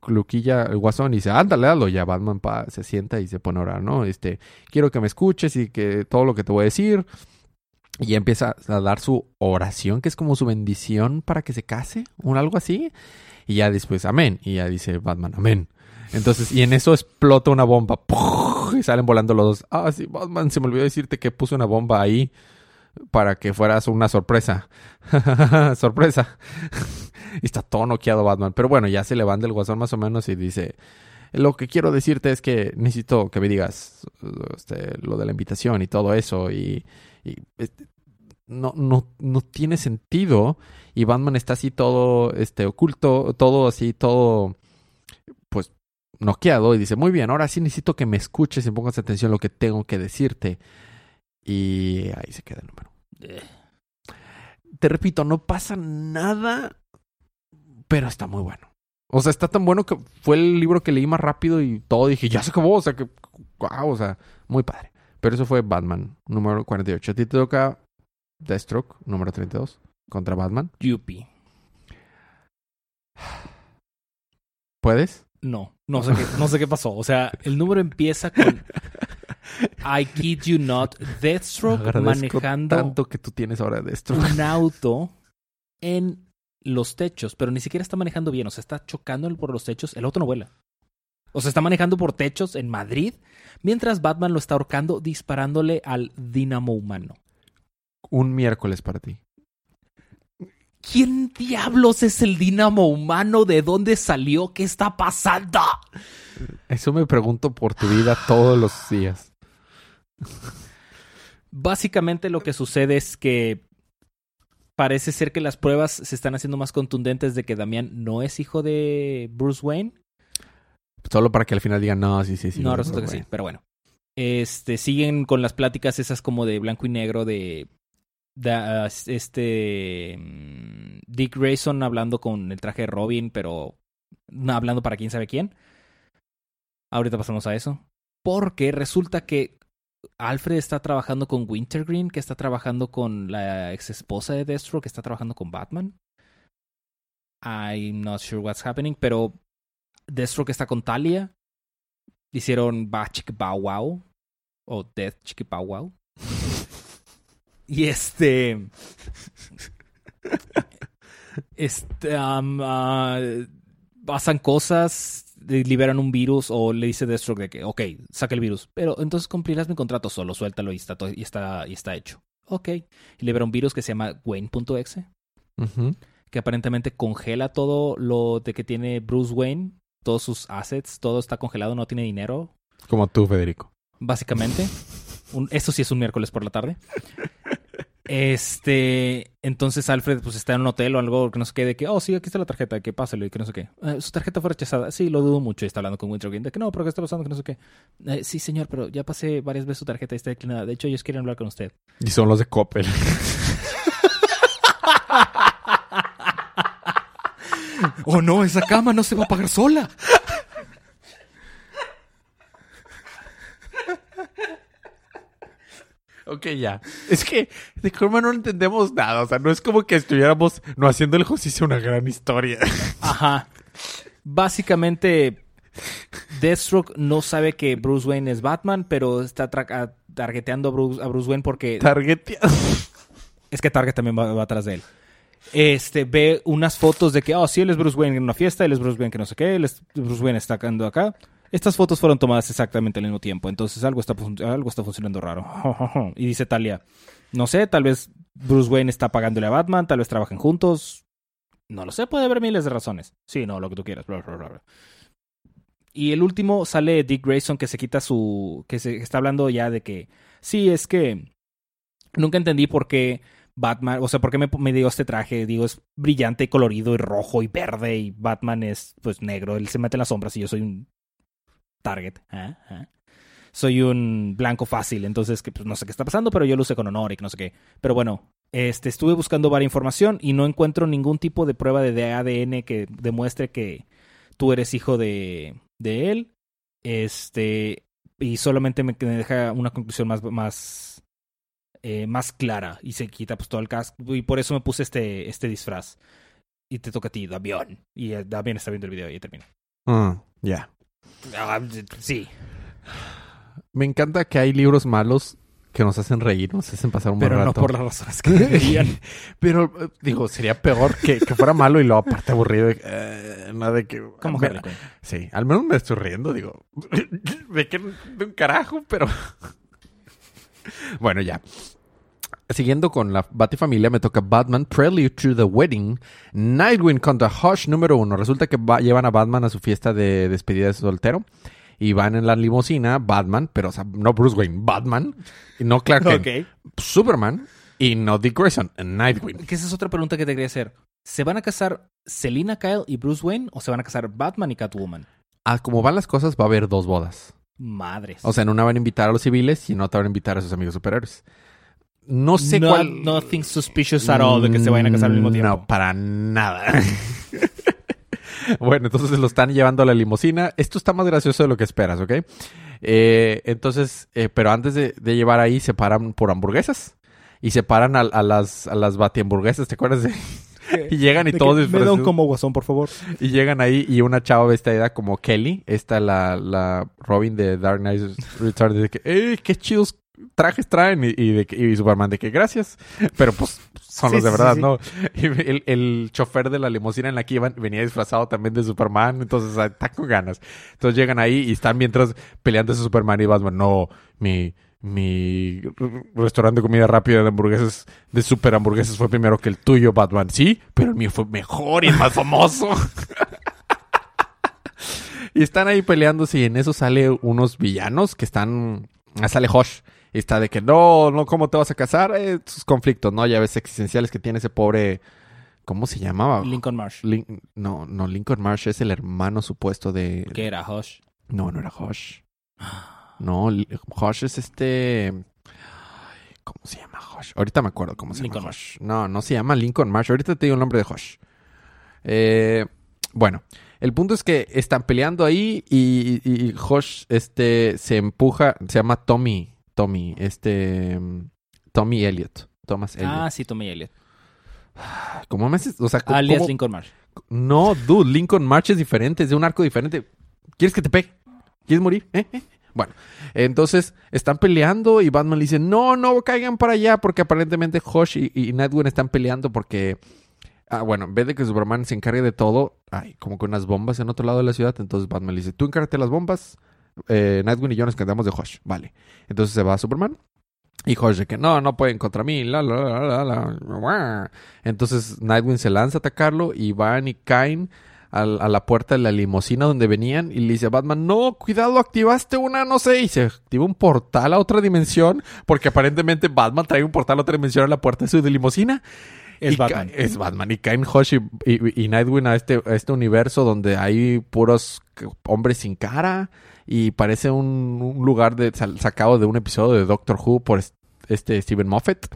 cluquilla el guasón y dice, ándale, hazlo. Ya Batman pa- se sienta y se pone a orar, ¿no? Este, quiero que me escuches y que todo lo que te voy a decir. Y empieza a dar su oración, que es como su bendición para que se case, o algo así. Y ya después, amén. Y ya dice Batman, amén. Entonces, y en eso explota una bomba. Y salen volando los dos. Ah, sí, Batman, se me olvidó decirte que puse una bomba ahí para que fueras una sorpresa. sorpresa. y está todo noqueado Batman. Pero bueno, ya se levanta el guasón más o menos y dice... Lo que quiero decirte es que necesito que me digas este, lo de la invitación y todo eso. Y, este, no, no, no tiene sentido. Y Batman está así todo este, oculto, todo así, todo noqueado y dice, muy bien, ahora sí necesito que me escuches y pongas atención a lo que tengo que decirte. Y ahí se queda el número. Eh, Te repito, no pasa nada, pero está muy bueno. O sea, está tan bueno que fue el libro que leí más rápido y todo. Dije, ya se acabó. O sea, que, wow, o sea, muy padre. Pero eso fue Batman, número 48. A ti te toca Deathstroke, número 32, contra Batman. Yuppie. ¿Puedes? No, no sé, qué, no sé qué pasó. O sea, el número empieza con I kid you not, Deathstroke Agradezco manejando tanto que tú tienes ahora Deathstroke. un auto en los techos, pero ni siquiera está manejando bien. O sea, está chocando por los techos. El auto no vuela. O sea, está manejando por techos en Madrid, mientras Batman lo está ahorcando disparándole al dínamo humano. Un miércoles para ti. ¿Quién diablos es el dínamo humano? ¿De dónde salió? ¿Qué está pasando? Eso me pregunto por tu vida todos los días. Básicamente lo que sucede es que parece ser que las pruebas se están haciendo más contundentes de que Damián no es hijo de Bruce Wayne. Solo para que al final digan, no, sí, sí, sí. no, resulta que sí, pero bueno. Este, siguen con las pláticas esas como de blanco y negro de, de, este Dick Grayson hablando con el traje de Robin, pero no hablando para quién sabe quién. Ahorita pasamos a eso. Porque resulta que Alfred está trabajando con Wintergreen, que está trabajando con la ex esposa de Destro, que está trabajando con Batman. I'm not sure what's happening, pero Deathstroke está con Talia. Hicieron Ba Bow Wow. O Death Chick Bow Wow. y este. Este. um, ah, pasan cosas. Liberan un virus. O le dice Deathstroke de que, ok, saca el virus. Pero entonces cumplirás mi contrato solo. Suéltalo y está, y está, y está hecho. Ok. Y libera un virus que se llama Wayne.exe que aparentemente congela todo lo de que tiene Bruce Wayne, todos sus assets, todo está congelado, no tiene dinero, Como tú, Federico. básicamente. Un- eso sí es un miércoles por la tarde. Este, entonces Alfred pues está en un hotel o algo que no sé qué, de que, oh sí, aquí está la tarjeta, que pásale, que no sé qué. "Eh, su tarjeta fue rechazada. Sí, lo dudo mucho. Y está hablando con Wintergreen de que no, pero ¿qué está pasando? Que no sé qué. "Eh, sí, señor, pero ya pasé varias veces su tarjeta y está declinada. De hecho, ellos quieren hablar con usted. Y son los de Coppel. Oh no, esa cama no se va a pagar sola. Ok, ya. Es que de Corman no entendemos nada. O sea, no es como que estuviéramos no haciendo el justicia una gran historia. Ajá. Básicamente, Deathstroke no sabe que Bruce Wayne es Batman, pero está tra- a- targeteando a Bruce, a Bruce Wayne porque es que Target también va, va atrás de él. Este ve unas fotos de que, oh, sí, él es Bruce Wayne en una fiesta, él es Bruce Wayne que no sé qué, él es Bruce Wayne está andando acá. Estas fotos fueron tomadas exactamente al mismo tiempo, entonces algo está, algo está funcionando raro. Y dice Talia, no sé, tal vez Bruce Wayne está pagándole a Batman, tal vez trabajen juntos. No lo sé, puede haber miles de razones. Sí, no, lo que tú quieras. bla, bla, bla. Y el último sale Dick Grayson que se quita su... que se está hablando ya de que... Sí, es que... Nunca entendí por qué Batman... O sea, por qué me, me dio este traje. Digo, es brillante y colorido y rojo y verde y Batman es pues negro. Él se mete en las sombras y yo soy un target. Ah, ah. Soy un blanco fácil, entonces que pues, no sé qué está pasando, pero yo lo usé con honor y no sé qué. Pero bueno, este, estuve buscando varias información y no encuentro ningún tipo de prueba de ADN que demuestre que tú eres hijo de, de él. Este, y solamente me, deja una conclusión más, más, eh, más clara y se quita pues todo el casco. Y por eso me puse este, este disfraz. Y te toca a ti, Damián. Y eh, Damián está viendo el video y termina. Ah, ya. Sí. Me encanta que hay libros malos que nos hacen reír, nos hacen pasar un buen Pero no por las razones que deberían. Pero, eh, digo, sería peor que, que fuera malo y luego aparte aburrido. eh, nada de que... Como Mira, Harley Quinn. Sí, al menos me estoy riendo, digo. De que de un carajo, pero. bueno, ya. Siguiendo con la Batifamilia, me toca Batman Prelude to the Wedding. Nightwing contra Hush número uno. Resulta que va- llevan a Batman a su fiesta de despedida de soltero. Y van en la limusina, Batman, pero o sea, no Bruce Wayne, Batman. Y no Clark Kent, Ok. Superman. Y no Dick Grayson, Nightwing. Que esa es otra pregunta que te quería hacer. ¿Se van a casar Selina Kyle y Bruce Wayne o se van a casar Batman y Catwoman? a como van las cosas, va a haber dos bodas. Madres. O sea, en una van a invitar a los civiles y en otra van a invitar a sus amigos superiores. No sé no, cuál. Nothing suspicious at all de que se vayan a casar al mismo tiempo. No, para nada. bueno, entonces lo están llevando a la limusina. Esto está más gracioso de lo que esperas, ¿ok? Eh, entonces, eh, pero antes de, de llevar ahí, se paran por hamburguesas. Y se paran a, a las, a las batihamburguesas, ¿te acuerdas? de- y llegan y De todos que, Me da un disfrazados. combo guasón, por favor. Y llegan ahí y una chava vestida como Kelly, esta la, la Robin de Dark Knight Returns, de que, ¡eh, qué chidos trajes traen! Y, y, de y Superman de que, gracias. Pero pues son Sí, los de verdad, sí, sí. ¿no? Y el, el chofer de la limusina en la que iban venía disfrazado también de Superman, entonces está con ganas. Entonces llegan ahí y están mientras peleando ese Superman y Batman, no, mi... Mi restaurante de comida rápida de hamburguesas, de super hamburguesas fue primero que el tuyo, Batman. Sí, pero el mío fue mejor y el más famoso. Y están ahí peleándose y en eso sale unos villanos que están... ah, Sale Hosh. Y está de que no, no, ¿cómo te vas a casar? Eh, sus conflictos, ¿no? Ya ves existenciales que tiene ese pobre... ¿Cómo se llamaba? Lincoln Marsh. Lin- no, no, Lincoln Marsh es el hermano supuesto de... Que era Hush. No, no era Hosh. No, Hosh es este... Ay, ¿Cómo se llama Hosh? Ahorita me acuerdo cómo se Lincoln llama Hosh. No, no se llama Lincoln Marsh. Ahorita te digo el nombre de Hosh. Eh, bueno, el punto es que están peleando ahí y, y- y Hosh este, se empuja. Se llama Tommy. Tommy. Este... mm, Tommy Elliot. Thomas Elliot. Ah, sí, Tommy Elliot. ¿Cómo me haces? O sea, ¿cómo- Alias Lincoln Marsh. No, dude, Lincoln March es diferente, es de un arco diferente. ¿Quieres que te pegue? ¿Quieres morir? ¿Eh? ¿Eh? Bueno, entonces están peleando y Batman le dice, no, no caigan para allá porque aparentemente Hosh y, y Nightwing están peleando porque, ah, bueno, en vez de que Superman se encargue de todo, hay como que unas bombas en otro lado de la ciudad, entonces Batman le dice, tú encárgate de las bombas, eh, Nightwing y yo nos encargamos de Hosh, vale. Entonces se va Superman. Y Hosh de que no, no pueden contra mí, la, la, la, la, la. Entonces Nightwing se lanza a atacarlo y van y caen al- a, la puerta de la limusina donde venían y le dice a Batman, no, cuidado, activaste una, no sé, y se activa un portal a otra dimensión porque aparentemente Batman trae un portal a otra dimensión a la puerta de su limusina. Es Batman. es Batman. Y caen Hush y, y- y Nightwing a este, a este universo donde hay puros hombres sin cara. Y parece un, un lugar de, sacado de un episodio de Doctor Who por es- este Steven Moffat.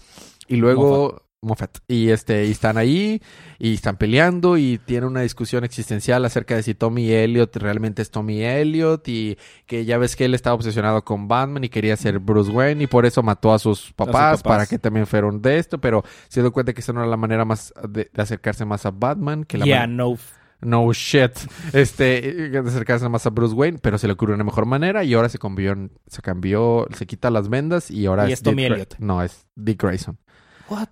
Y luego... Moffat. Y este, y están ahí, y están peleando, y tienen una discusión existencial acerca de si Tommy Elliot realmente es Tommy Elliot, y que ya ves que él estaba obsesionado con Batman y quería ser Bruce Wayne, y por eso mató a sus papás, papás. para que también fueran de esto, pero se dio cuenta que esa no era la manera más de, de acercarse más a Batman, que la Yeah, no. no shit, este, de acercarse más a Bruce Wayne, pero se le ocurrió una mejor manera, y ahora se cambió, se cambió, se quita las vendas, y ahora Y es Tommy Elliot. No, es Dick Grayson.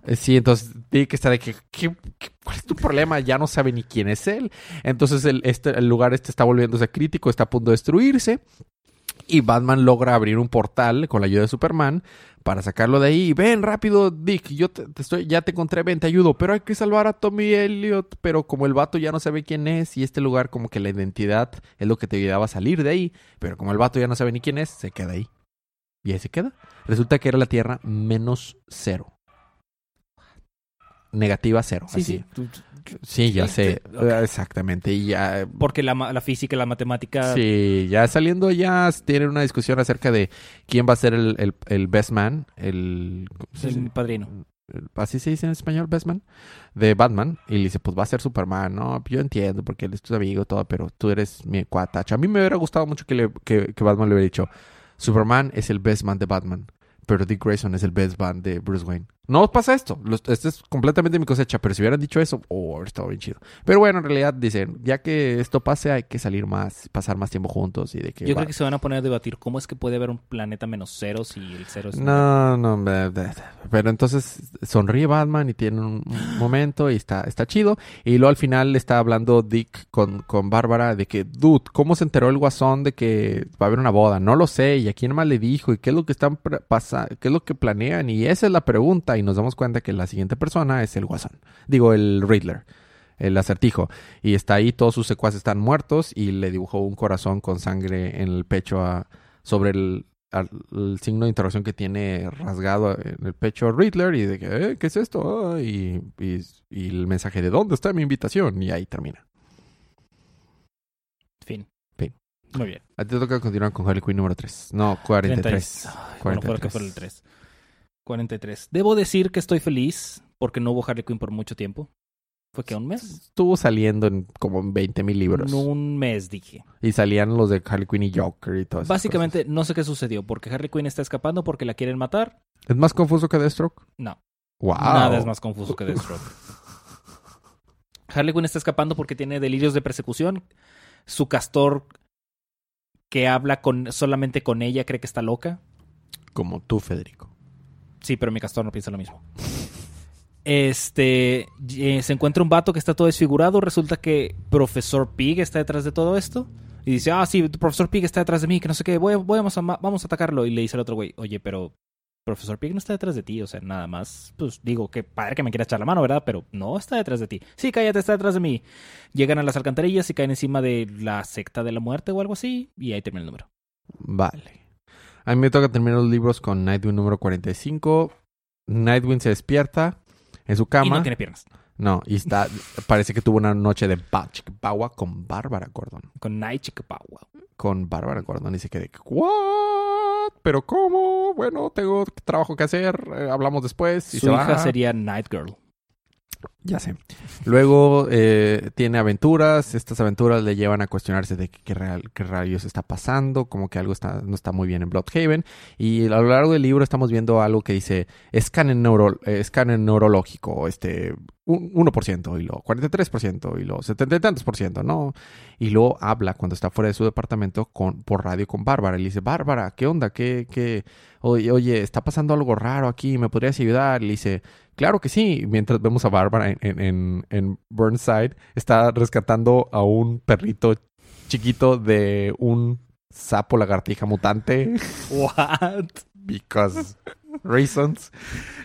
Eh, Sí, entonces Dick está de que, ¿qué- qué- ¿cuál es tu problema? Ya no sabe ni quién es él. Entonces el, este, el lugar este está volviéndose crítico, está a punto de destruirse. Y Batman logra abrir un portal con la ayuda de Superman para sacarlo de ahí. Ven rápido, Dick, yo te, te estoy, ya te encontré, ven, te ayudo. Pero hay que salvar a Tommy Elliot. Pero como el vato ya no sabe quién es y este lugar como que la identidad es lo que te ayudaba a salir de ahí. Pero como el vato ya no sabe ni quién es, se queda ahí. Y ahí se queda. Resulta que era la Tierra menos cero. Negativa cero. Sí, así. sí. Tú- Sí, ya sé. Exactamente. Y ya Porque la, la física y la matemática. Sí, ya saliendo ya tienen una discusión acerca de quién va a ser el, el, el best man, el, padrino. Así se dice en español, best man, de Batman. Y le dice, pues va a ser Superman, ¿no? Yo entiendo porque él es tu amigo, todo, pero tú eres mi cuatacha. A mí me hubiera gustado mucho que, le- que, que Batman le hubiera dicho, Superman es el best man de Batman, pero Dick Grayson es el best man de Bruce Wayne. No pasa esto. Los- esto es completamente mi cosecha, pero si hubieran dicho eso, oh, habría estado bien chido. Pero bueno, en realidad dicen, ya que esto pase, hay que salir más, pasar más tiempo juntos y de que... Yo va- creo que se van a poner a debatir cómo es que puede haber un planeta menos cero si el cero es. No, no, be- pero entonces sonríe Batman y tiene un momento y está, está chido. Y luego al final está hablando Dick con, con Bárbara de que, dude, ¿cómo se enteró el guasón de que va a haber una boda? No lo sé, y a quién más le dijo, y qué es lo que están pasando, qué es lo que planean, y esa es la pregunta, y nos damos cuenta que la siguiente persona es el guasón. Digo, el Riddler. El acertijo. Y está ahí, todos sus secuaces están muertos y le dibujó un corazón con sangre en el pecho a, sobre el, al- el signo de interrogación que tiene rasgado en el pecho Riddler y de que, "Eh, ¿qué es esto? Ah, y, y- y el mensaje de ¿dónde está mi invitación? Y ahí termina. Fin. Muy bien. A ti te toca continuar con Harley Quinn número 3. No, 43. 30 Ay, Bueno, fuera que fuera el 3. 43. Debo decir que estoy feliz porque no hubo Harley Quinn por mucho tiempo. ¿Fue que un mes? Estuvo saliendo en como 20 mil libros. No, un mes, dije. Y salían los de Harley Quinn y Joker y todo eso. Básicamente, no sé qué sucedió. Porque Harley Quinn está escapando porque la quieren matar. ¿Es más confuso que Deathstroke? No. Wow. Nada es más confuso que Deathstroke. Harley Quinn está escapando porque tiene delirios de persecución. Su castor que habla con, solamente con ella cree que está loca. Como tú, Federico. Sí, pero mi castor no piensa lo mismo. Este eh, se encuentra un vato que está todo desfigurado. Resulta que Profesor Pig está detrás de todo esto. Y dice, ah, sí, Profesor Pig está detrás de mí, que no sé qué, voy, vamos, a, vamos a atacarlo. Y le dice al otro güey, oye, pero Profesor Pig no está detrás de ti, o sea, nada más. Pues digo, que padre que me quiera echar la mano, ¿verdad? Pero no está detrás de ti. Sí, cállate, está detrás de mí. Llegan a las alcantarillas y caen encima de la secta de la muerte o algo así. Y ahí termina el número. Vale. A mí me toca terminar los libros con Nightwing número 45. Nightwing se despierta en su Y cama. no tiene piernas. No, y está. parece que tuvo una noche de Pawa con Bárbara Gordon. Con Night Chicapawa. Con Bárbara Gordon. Y se queda, ¿what? ¿Pero cómo? Bueno, tengo trabajo que hacer. eh, hablamos después. Y Su se hija va. sería Night Girl. Ya sé. Luego eh, tiene aventuras. Estas aventuras le llevan a cuestionarse de qué, real- qué rayos está pasando, como que algo está, no está muy bien en Bloodhaven. Y a lo largo del libro estamos viendo algo que dice escáner, neuro, neurológico, este, un 1%, y luego 43%, y luego 70 y tantos por ciento, ¿no? Y luego habla cuando está fuera de su departamento con, por radio con Bárbara. Y le dice, Bárbara, ¿qué onda? ¿Qué, qué? Oye, está pasando algo raro aquí, ¿me podrías ayudar? Le dice, Claro que sí. Mientras vemos a Bárbara en, en, en- Burnside, está rescatando a un perrito chiquito de un sapo lagartija mutante. What? Because reasons.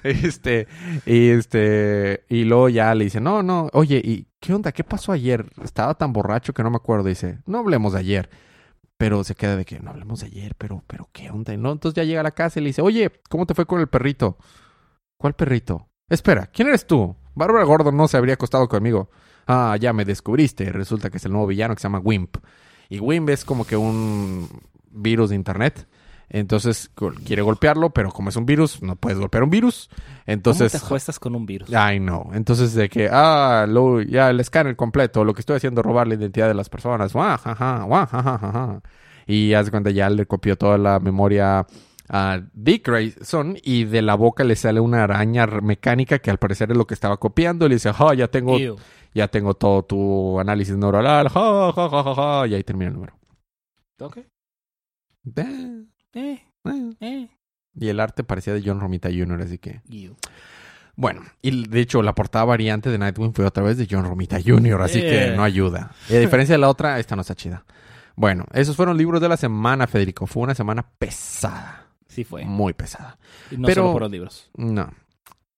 Este, y este, y luego ya le dice, no, no, oye, ¿y qué onda? ¿Qué pasó ayer? Estaba tan borracho que no me acuerdo. Dice, no hablemos de ayer. Pero se queda de que no hablemos de ayer, pero, pero qué onda, ¿no? Entonces ya llega a la casa y le dice, oye, ¿cómo te fue con el perrito? ¿Cuál perrito? Espera, ¿quién eres tú? Bárbara Gordon no se habría acostado conmigo. Ah, ya me descubriste. Resulta que es el nuevo villano que se llama Wimp. Y Wimp es como que un virus de internet. Entonces quiere golpearlo, pero como es un virus, no puedes golpear un virus. Entonces, ¿Cómo te acuestas con un virus? Ay, no. Entonces, de que, ah, lo, ya el escáner completo, lo que estoy haciendo es robar la identidad de las personas. Y haz cuenta, ya le copió toda la memoria a Dick Grayson y de la boca le sale una araña mecánica que al parecer es lo que estaba copiando. Y le dice, ah, ya tengo, Ew. ya tengo todo tu análisis neuronal. Ja, ja, ja, ja. Y ahí termina el número. Ok. Eh, Eh, eh. Y el arte parecía de John Romita Jr., así que... Ew. Bueno, y de hecho la portada variante de Nightwing fue otra vez de John Romita Jr., así que no ayuda. Y a diferencia de la otra, esta no está chida. Bueno, esos fueron libros de la semana, Federico. Fue una semana pesada, Sí fue. muy pesada. Y no Pero- solo por los libros. No.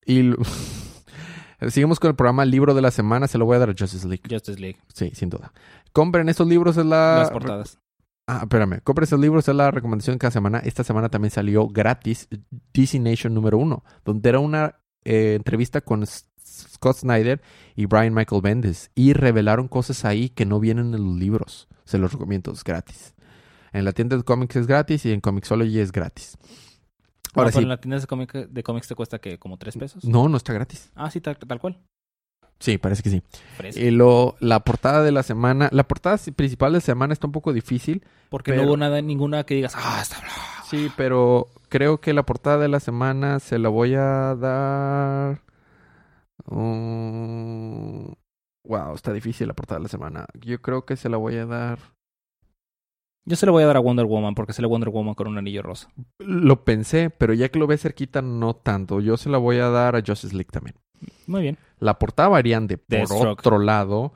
Y seguimos con el programa Libro de la Semana, se lo voy a dar a Justice League. Justice League. Sí, sin duda. Compren estos libros, es la... Las portadas. Ah, espérame. Compren estos libros, es la recomendación cada semana. Esta semana también salió gratis DC Nation número uno, donde era una eh, entrevista con Scott Snyder y Brian Michael Bendis. Y revelaron cosas ahí que no vienen en los libros. Se los recomiendo, es gratis. En la tienda de cómics es gratis y en Comixology es gratis. Ahora sí. En la tienda de cómic- de cómics te cuesta que como tres pesos. No, no está gratis. Ah, sí, tal, tal cual. Sí, parece que sí. Y lo, la portada de la semana, la portada principal de la semana está un poco difícil. Porque pero- no hubo nada, ninguna que digas, ah, está Sí, pero creo que la portada de la semana se la voy a dar. Mm, wow, está difícil la portada de la semana. Yo creo que se la voy a dar. Yo se lo voy a dar a Wonder Woman porque sale Wonder Woman con un anillo rosa. Lo pensé, pero ya que lo ves cerquita, no tanto. Yo se la voy a dar a Justice League también. Muy bien. La portada variante, por Deathstroke. otro lado.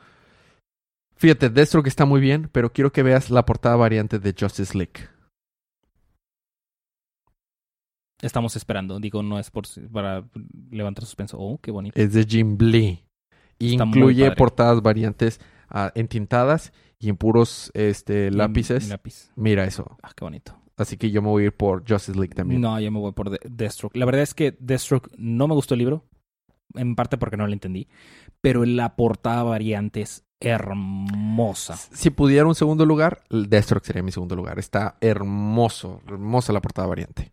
Fíjate, Deathstroke está muy bien, pero quiero que veas la portada variante de Justice League. Estamos esperando. Digo, no es por para levantar suspenso. Oh, qué bonito. Es de Jim Lee. Está Incluye portadas variantes ah, entintadas y en puros este, lápices. Lápiz. Mira eso. Ah, qué bonito. Así que yo me voy a ir por Justice League también. No, yo me voy por De- Deathstroke. La verdad es que Deathstroke no me gustó el libro. En parte porque no lo entendí. Pero la portada variante es hermosa. Si pudiera un segundo lugar, Deathstroke sería mi segundo lugar. Está hermoso, hermosa la portada variante.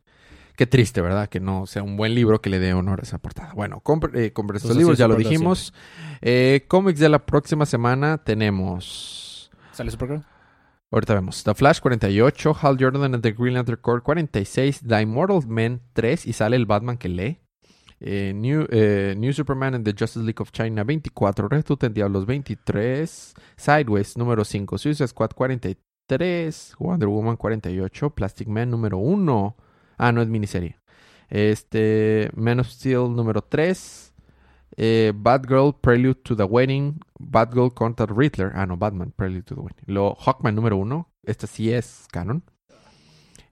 Qué triste, ¿verdad? Que no sea un buen libro que le dé honor a esa portada. Bueno, compre, eh, compre estos libros, ya lo dijimos. Eh, cómics de la próxima semana tenemos... ¿Sale Supergirl? Ahorita vemos. The Flash 48, Hal Jordan and the Green Lantern Corps 46, The Immortal Men 3 y sale el Batman que lee. Eh, New, eh, New Superman and the Justice League of China 24, Red Hood en Diablos 23, Sideways número 5, Suicide Squad 43, Wonder Woman 48, Plastic Man número 1. Ah, no es miniserie. Este, Man of Steel número 3, eh, Batgirl Prelude to the Wedding, Batgirl contra Riddler. Ah, no, Batman Prelude to the Wedding. Lo Hawkman número 1, esta sí es canon.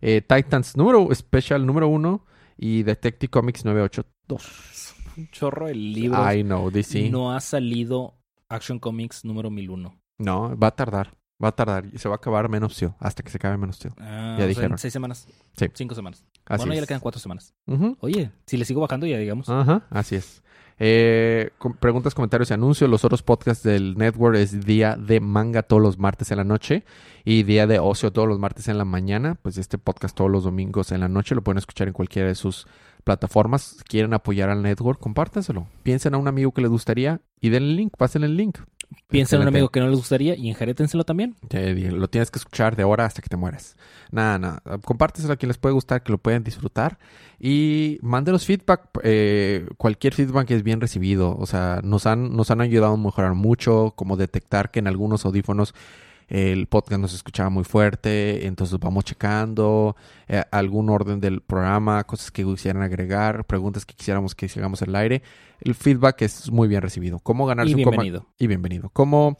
Eh, Titans número Special número 1 y Detective Comics 982. Un chorro de libros. I know, DC. No. No ha salido Action Comics número 1001. va a tardar. Va a tardar y se va a acabar Man of Steel hasta que se acabe Man of Steel. Ah, Ya sea, dijeron. en seis semanas. Sí. Cinco semanas. Así bueno, ya es. le quedan cuatro semanas. Ujú. Oye, si le sigo bajando ya digamos. Ajá, así es. Eh, preguntas, comentarios y anuncios. Los otros podcasts del network es día de manga todos los martes en la noche y día de ocio todos los martes en la mañana. Pues este podcast todos los domingos en la noche lo pueden escuchar en cualquiera de sus plataformas. Quieren apoyar al network, compártanselo. Piensen a un amigo que les gustaría y denle el link, pasen el link. Piensa en un amigo que no les gustaría y enjarétenselo también. Te Lo tienes que escuchar de ahora hasta que te mueras. Nada, nada. Compárteselo a quien les puede gustar, que lo puedan disfrutar. Y mándenos feedback. eh, cualquier feedback es bien recibido. O sea, nos han, nos han ayudado a mejorar mucho. Como detectar que en algunos audífonos el podcast nos escuchaba muy fuerte. Entonces vamos checando eh, algún orden del programa, cosas que quisieran agregar, preguntas que quisiéramos que hagamos en el aire. El feedback es muy bien recibido. ¿Cómo ganarse Y un bienvenido. y bienvenido. ¿Cómo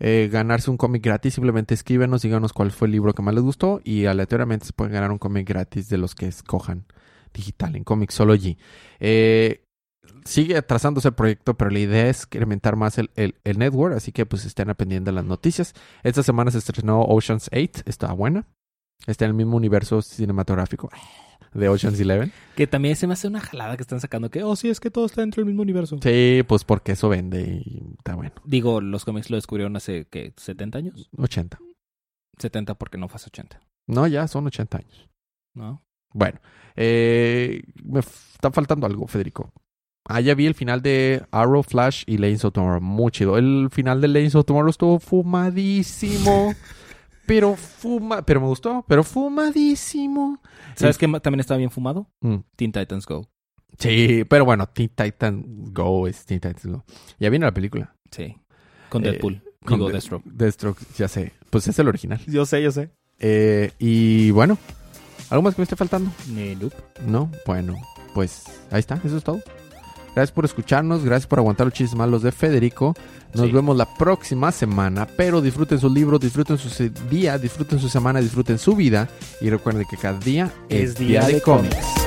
eh, ganarse un cómic gratis? Simplemente escríbenos, díganos cuál fue el libro que más les gustó y aleatoriamente se pueden ganar un cómic gratis de los que escojan digital en Comixology. Eh, sigue atrasándose el proyecto, pero la idea es incrementar más el, el- el network, así que pues estén pendientes de las noticias. Esta semana se estrenó Ocean's 8, está buena. Está en el mismo universo cinematográfico de Ocean's 11. Que también se me hace una jalada que están sacando que, oh, sí, es que todo está dentro del mismo universo. Sí, pues porque eso vende y está bueno. Digo, los cómics lo descubrieron hace, ¿qué? ¿70 años? 80. 70 porque no fue hace 80, No, ya son 80 años. ¿no? Bueno, eh, me está faltando algo, Federico. Ah, ya vi el final de Arrow, Flash y Legends of Tomorrow. Muy chido. El final de Legends of Tomorrow estuvo fumadísimo. pero fuma... Pero me gustó. Pero fumadísimo. ¿Sabes qué también estaba bien fumado? Mm. Teen Titans Go. Sí, pero bueno, Teen Titan Go es Teen Titans Go. Ya viene la película. Sí. Con Eh, Deadpool. con Digo, De- Deathstroke. Deathstroke, ya sé. Pues es el original. Yo sé, yo sé. Eh, y bueno, ¿algo más que me esté faltando? Nope. No, bueno, pues ahí está, eso es todo. Gracias por escucharnos, gracias por aguantar los chistes malos de Federico. Nos Sí. vemos la próxima semana, pero disfruten sus libros, disfruten su día, disfruten su semana, disfruten su vida y recuerden que cada día Es día de cómics.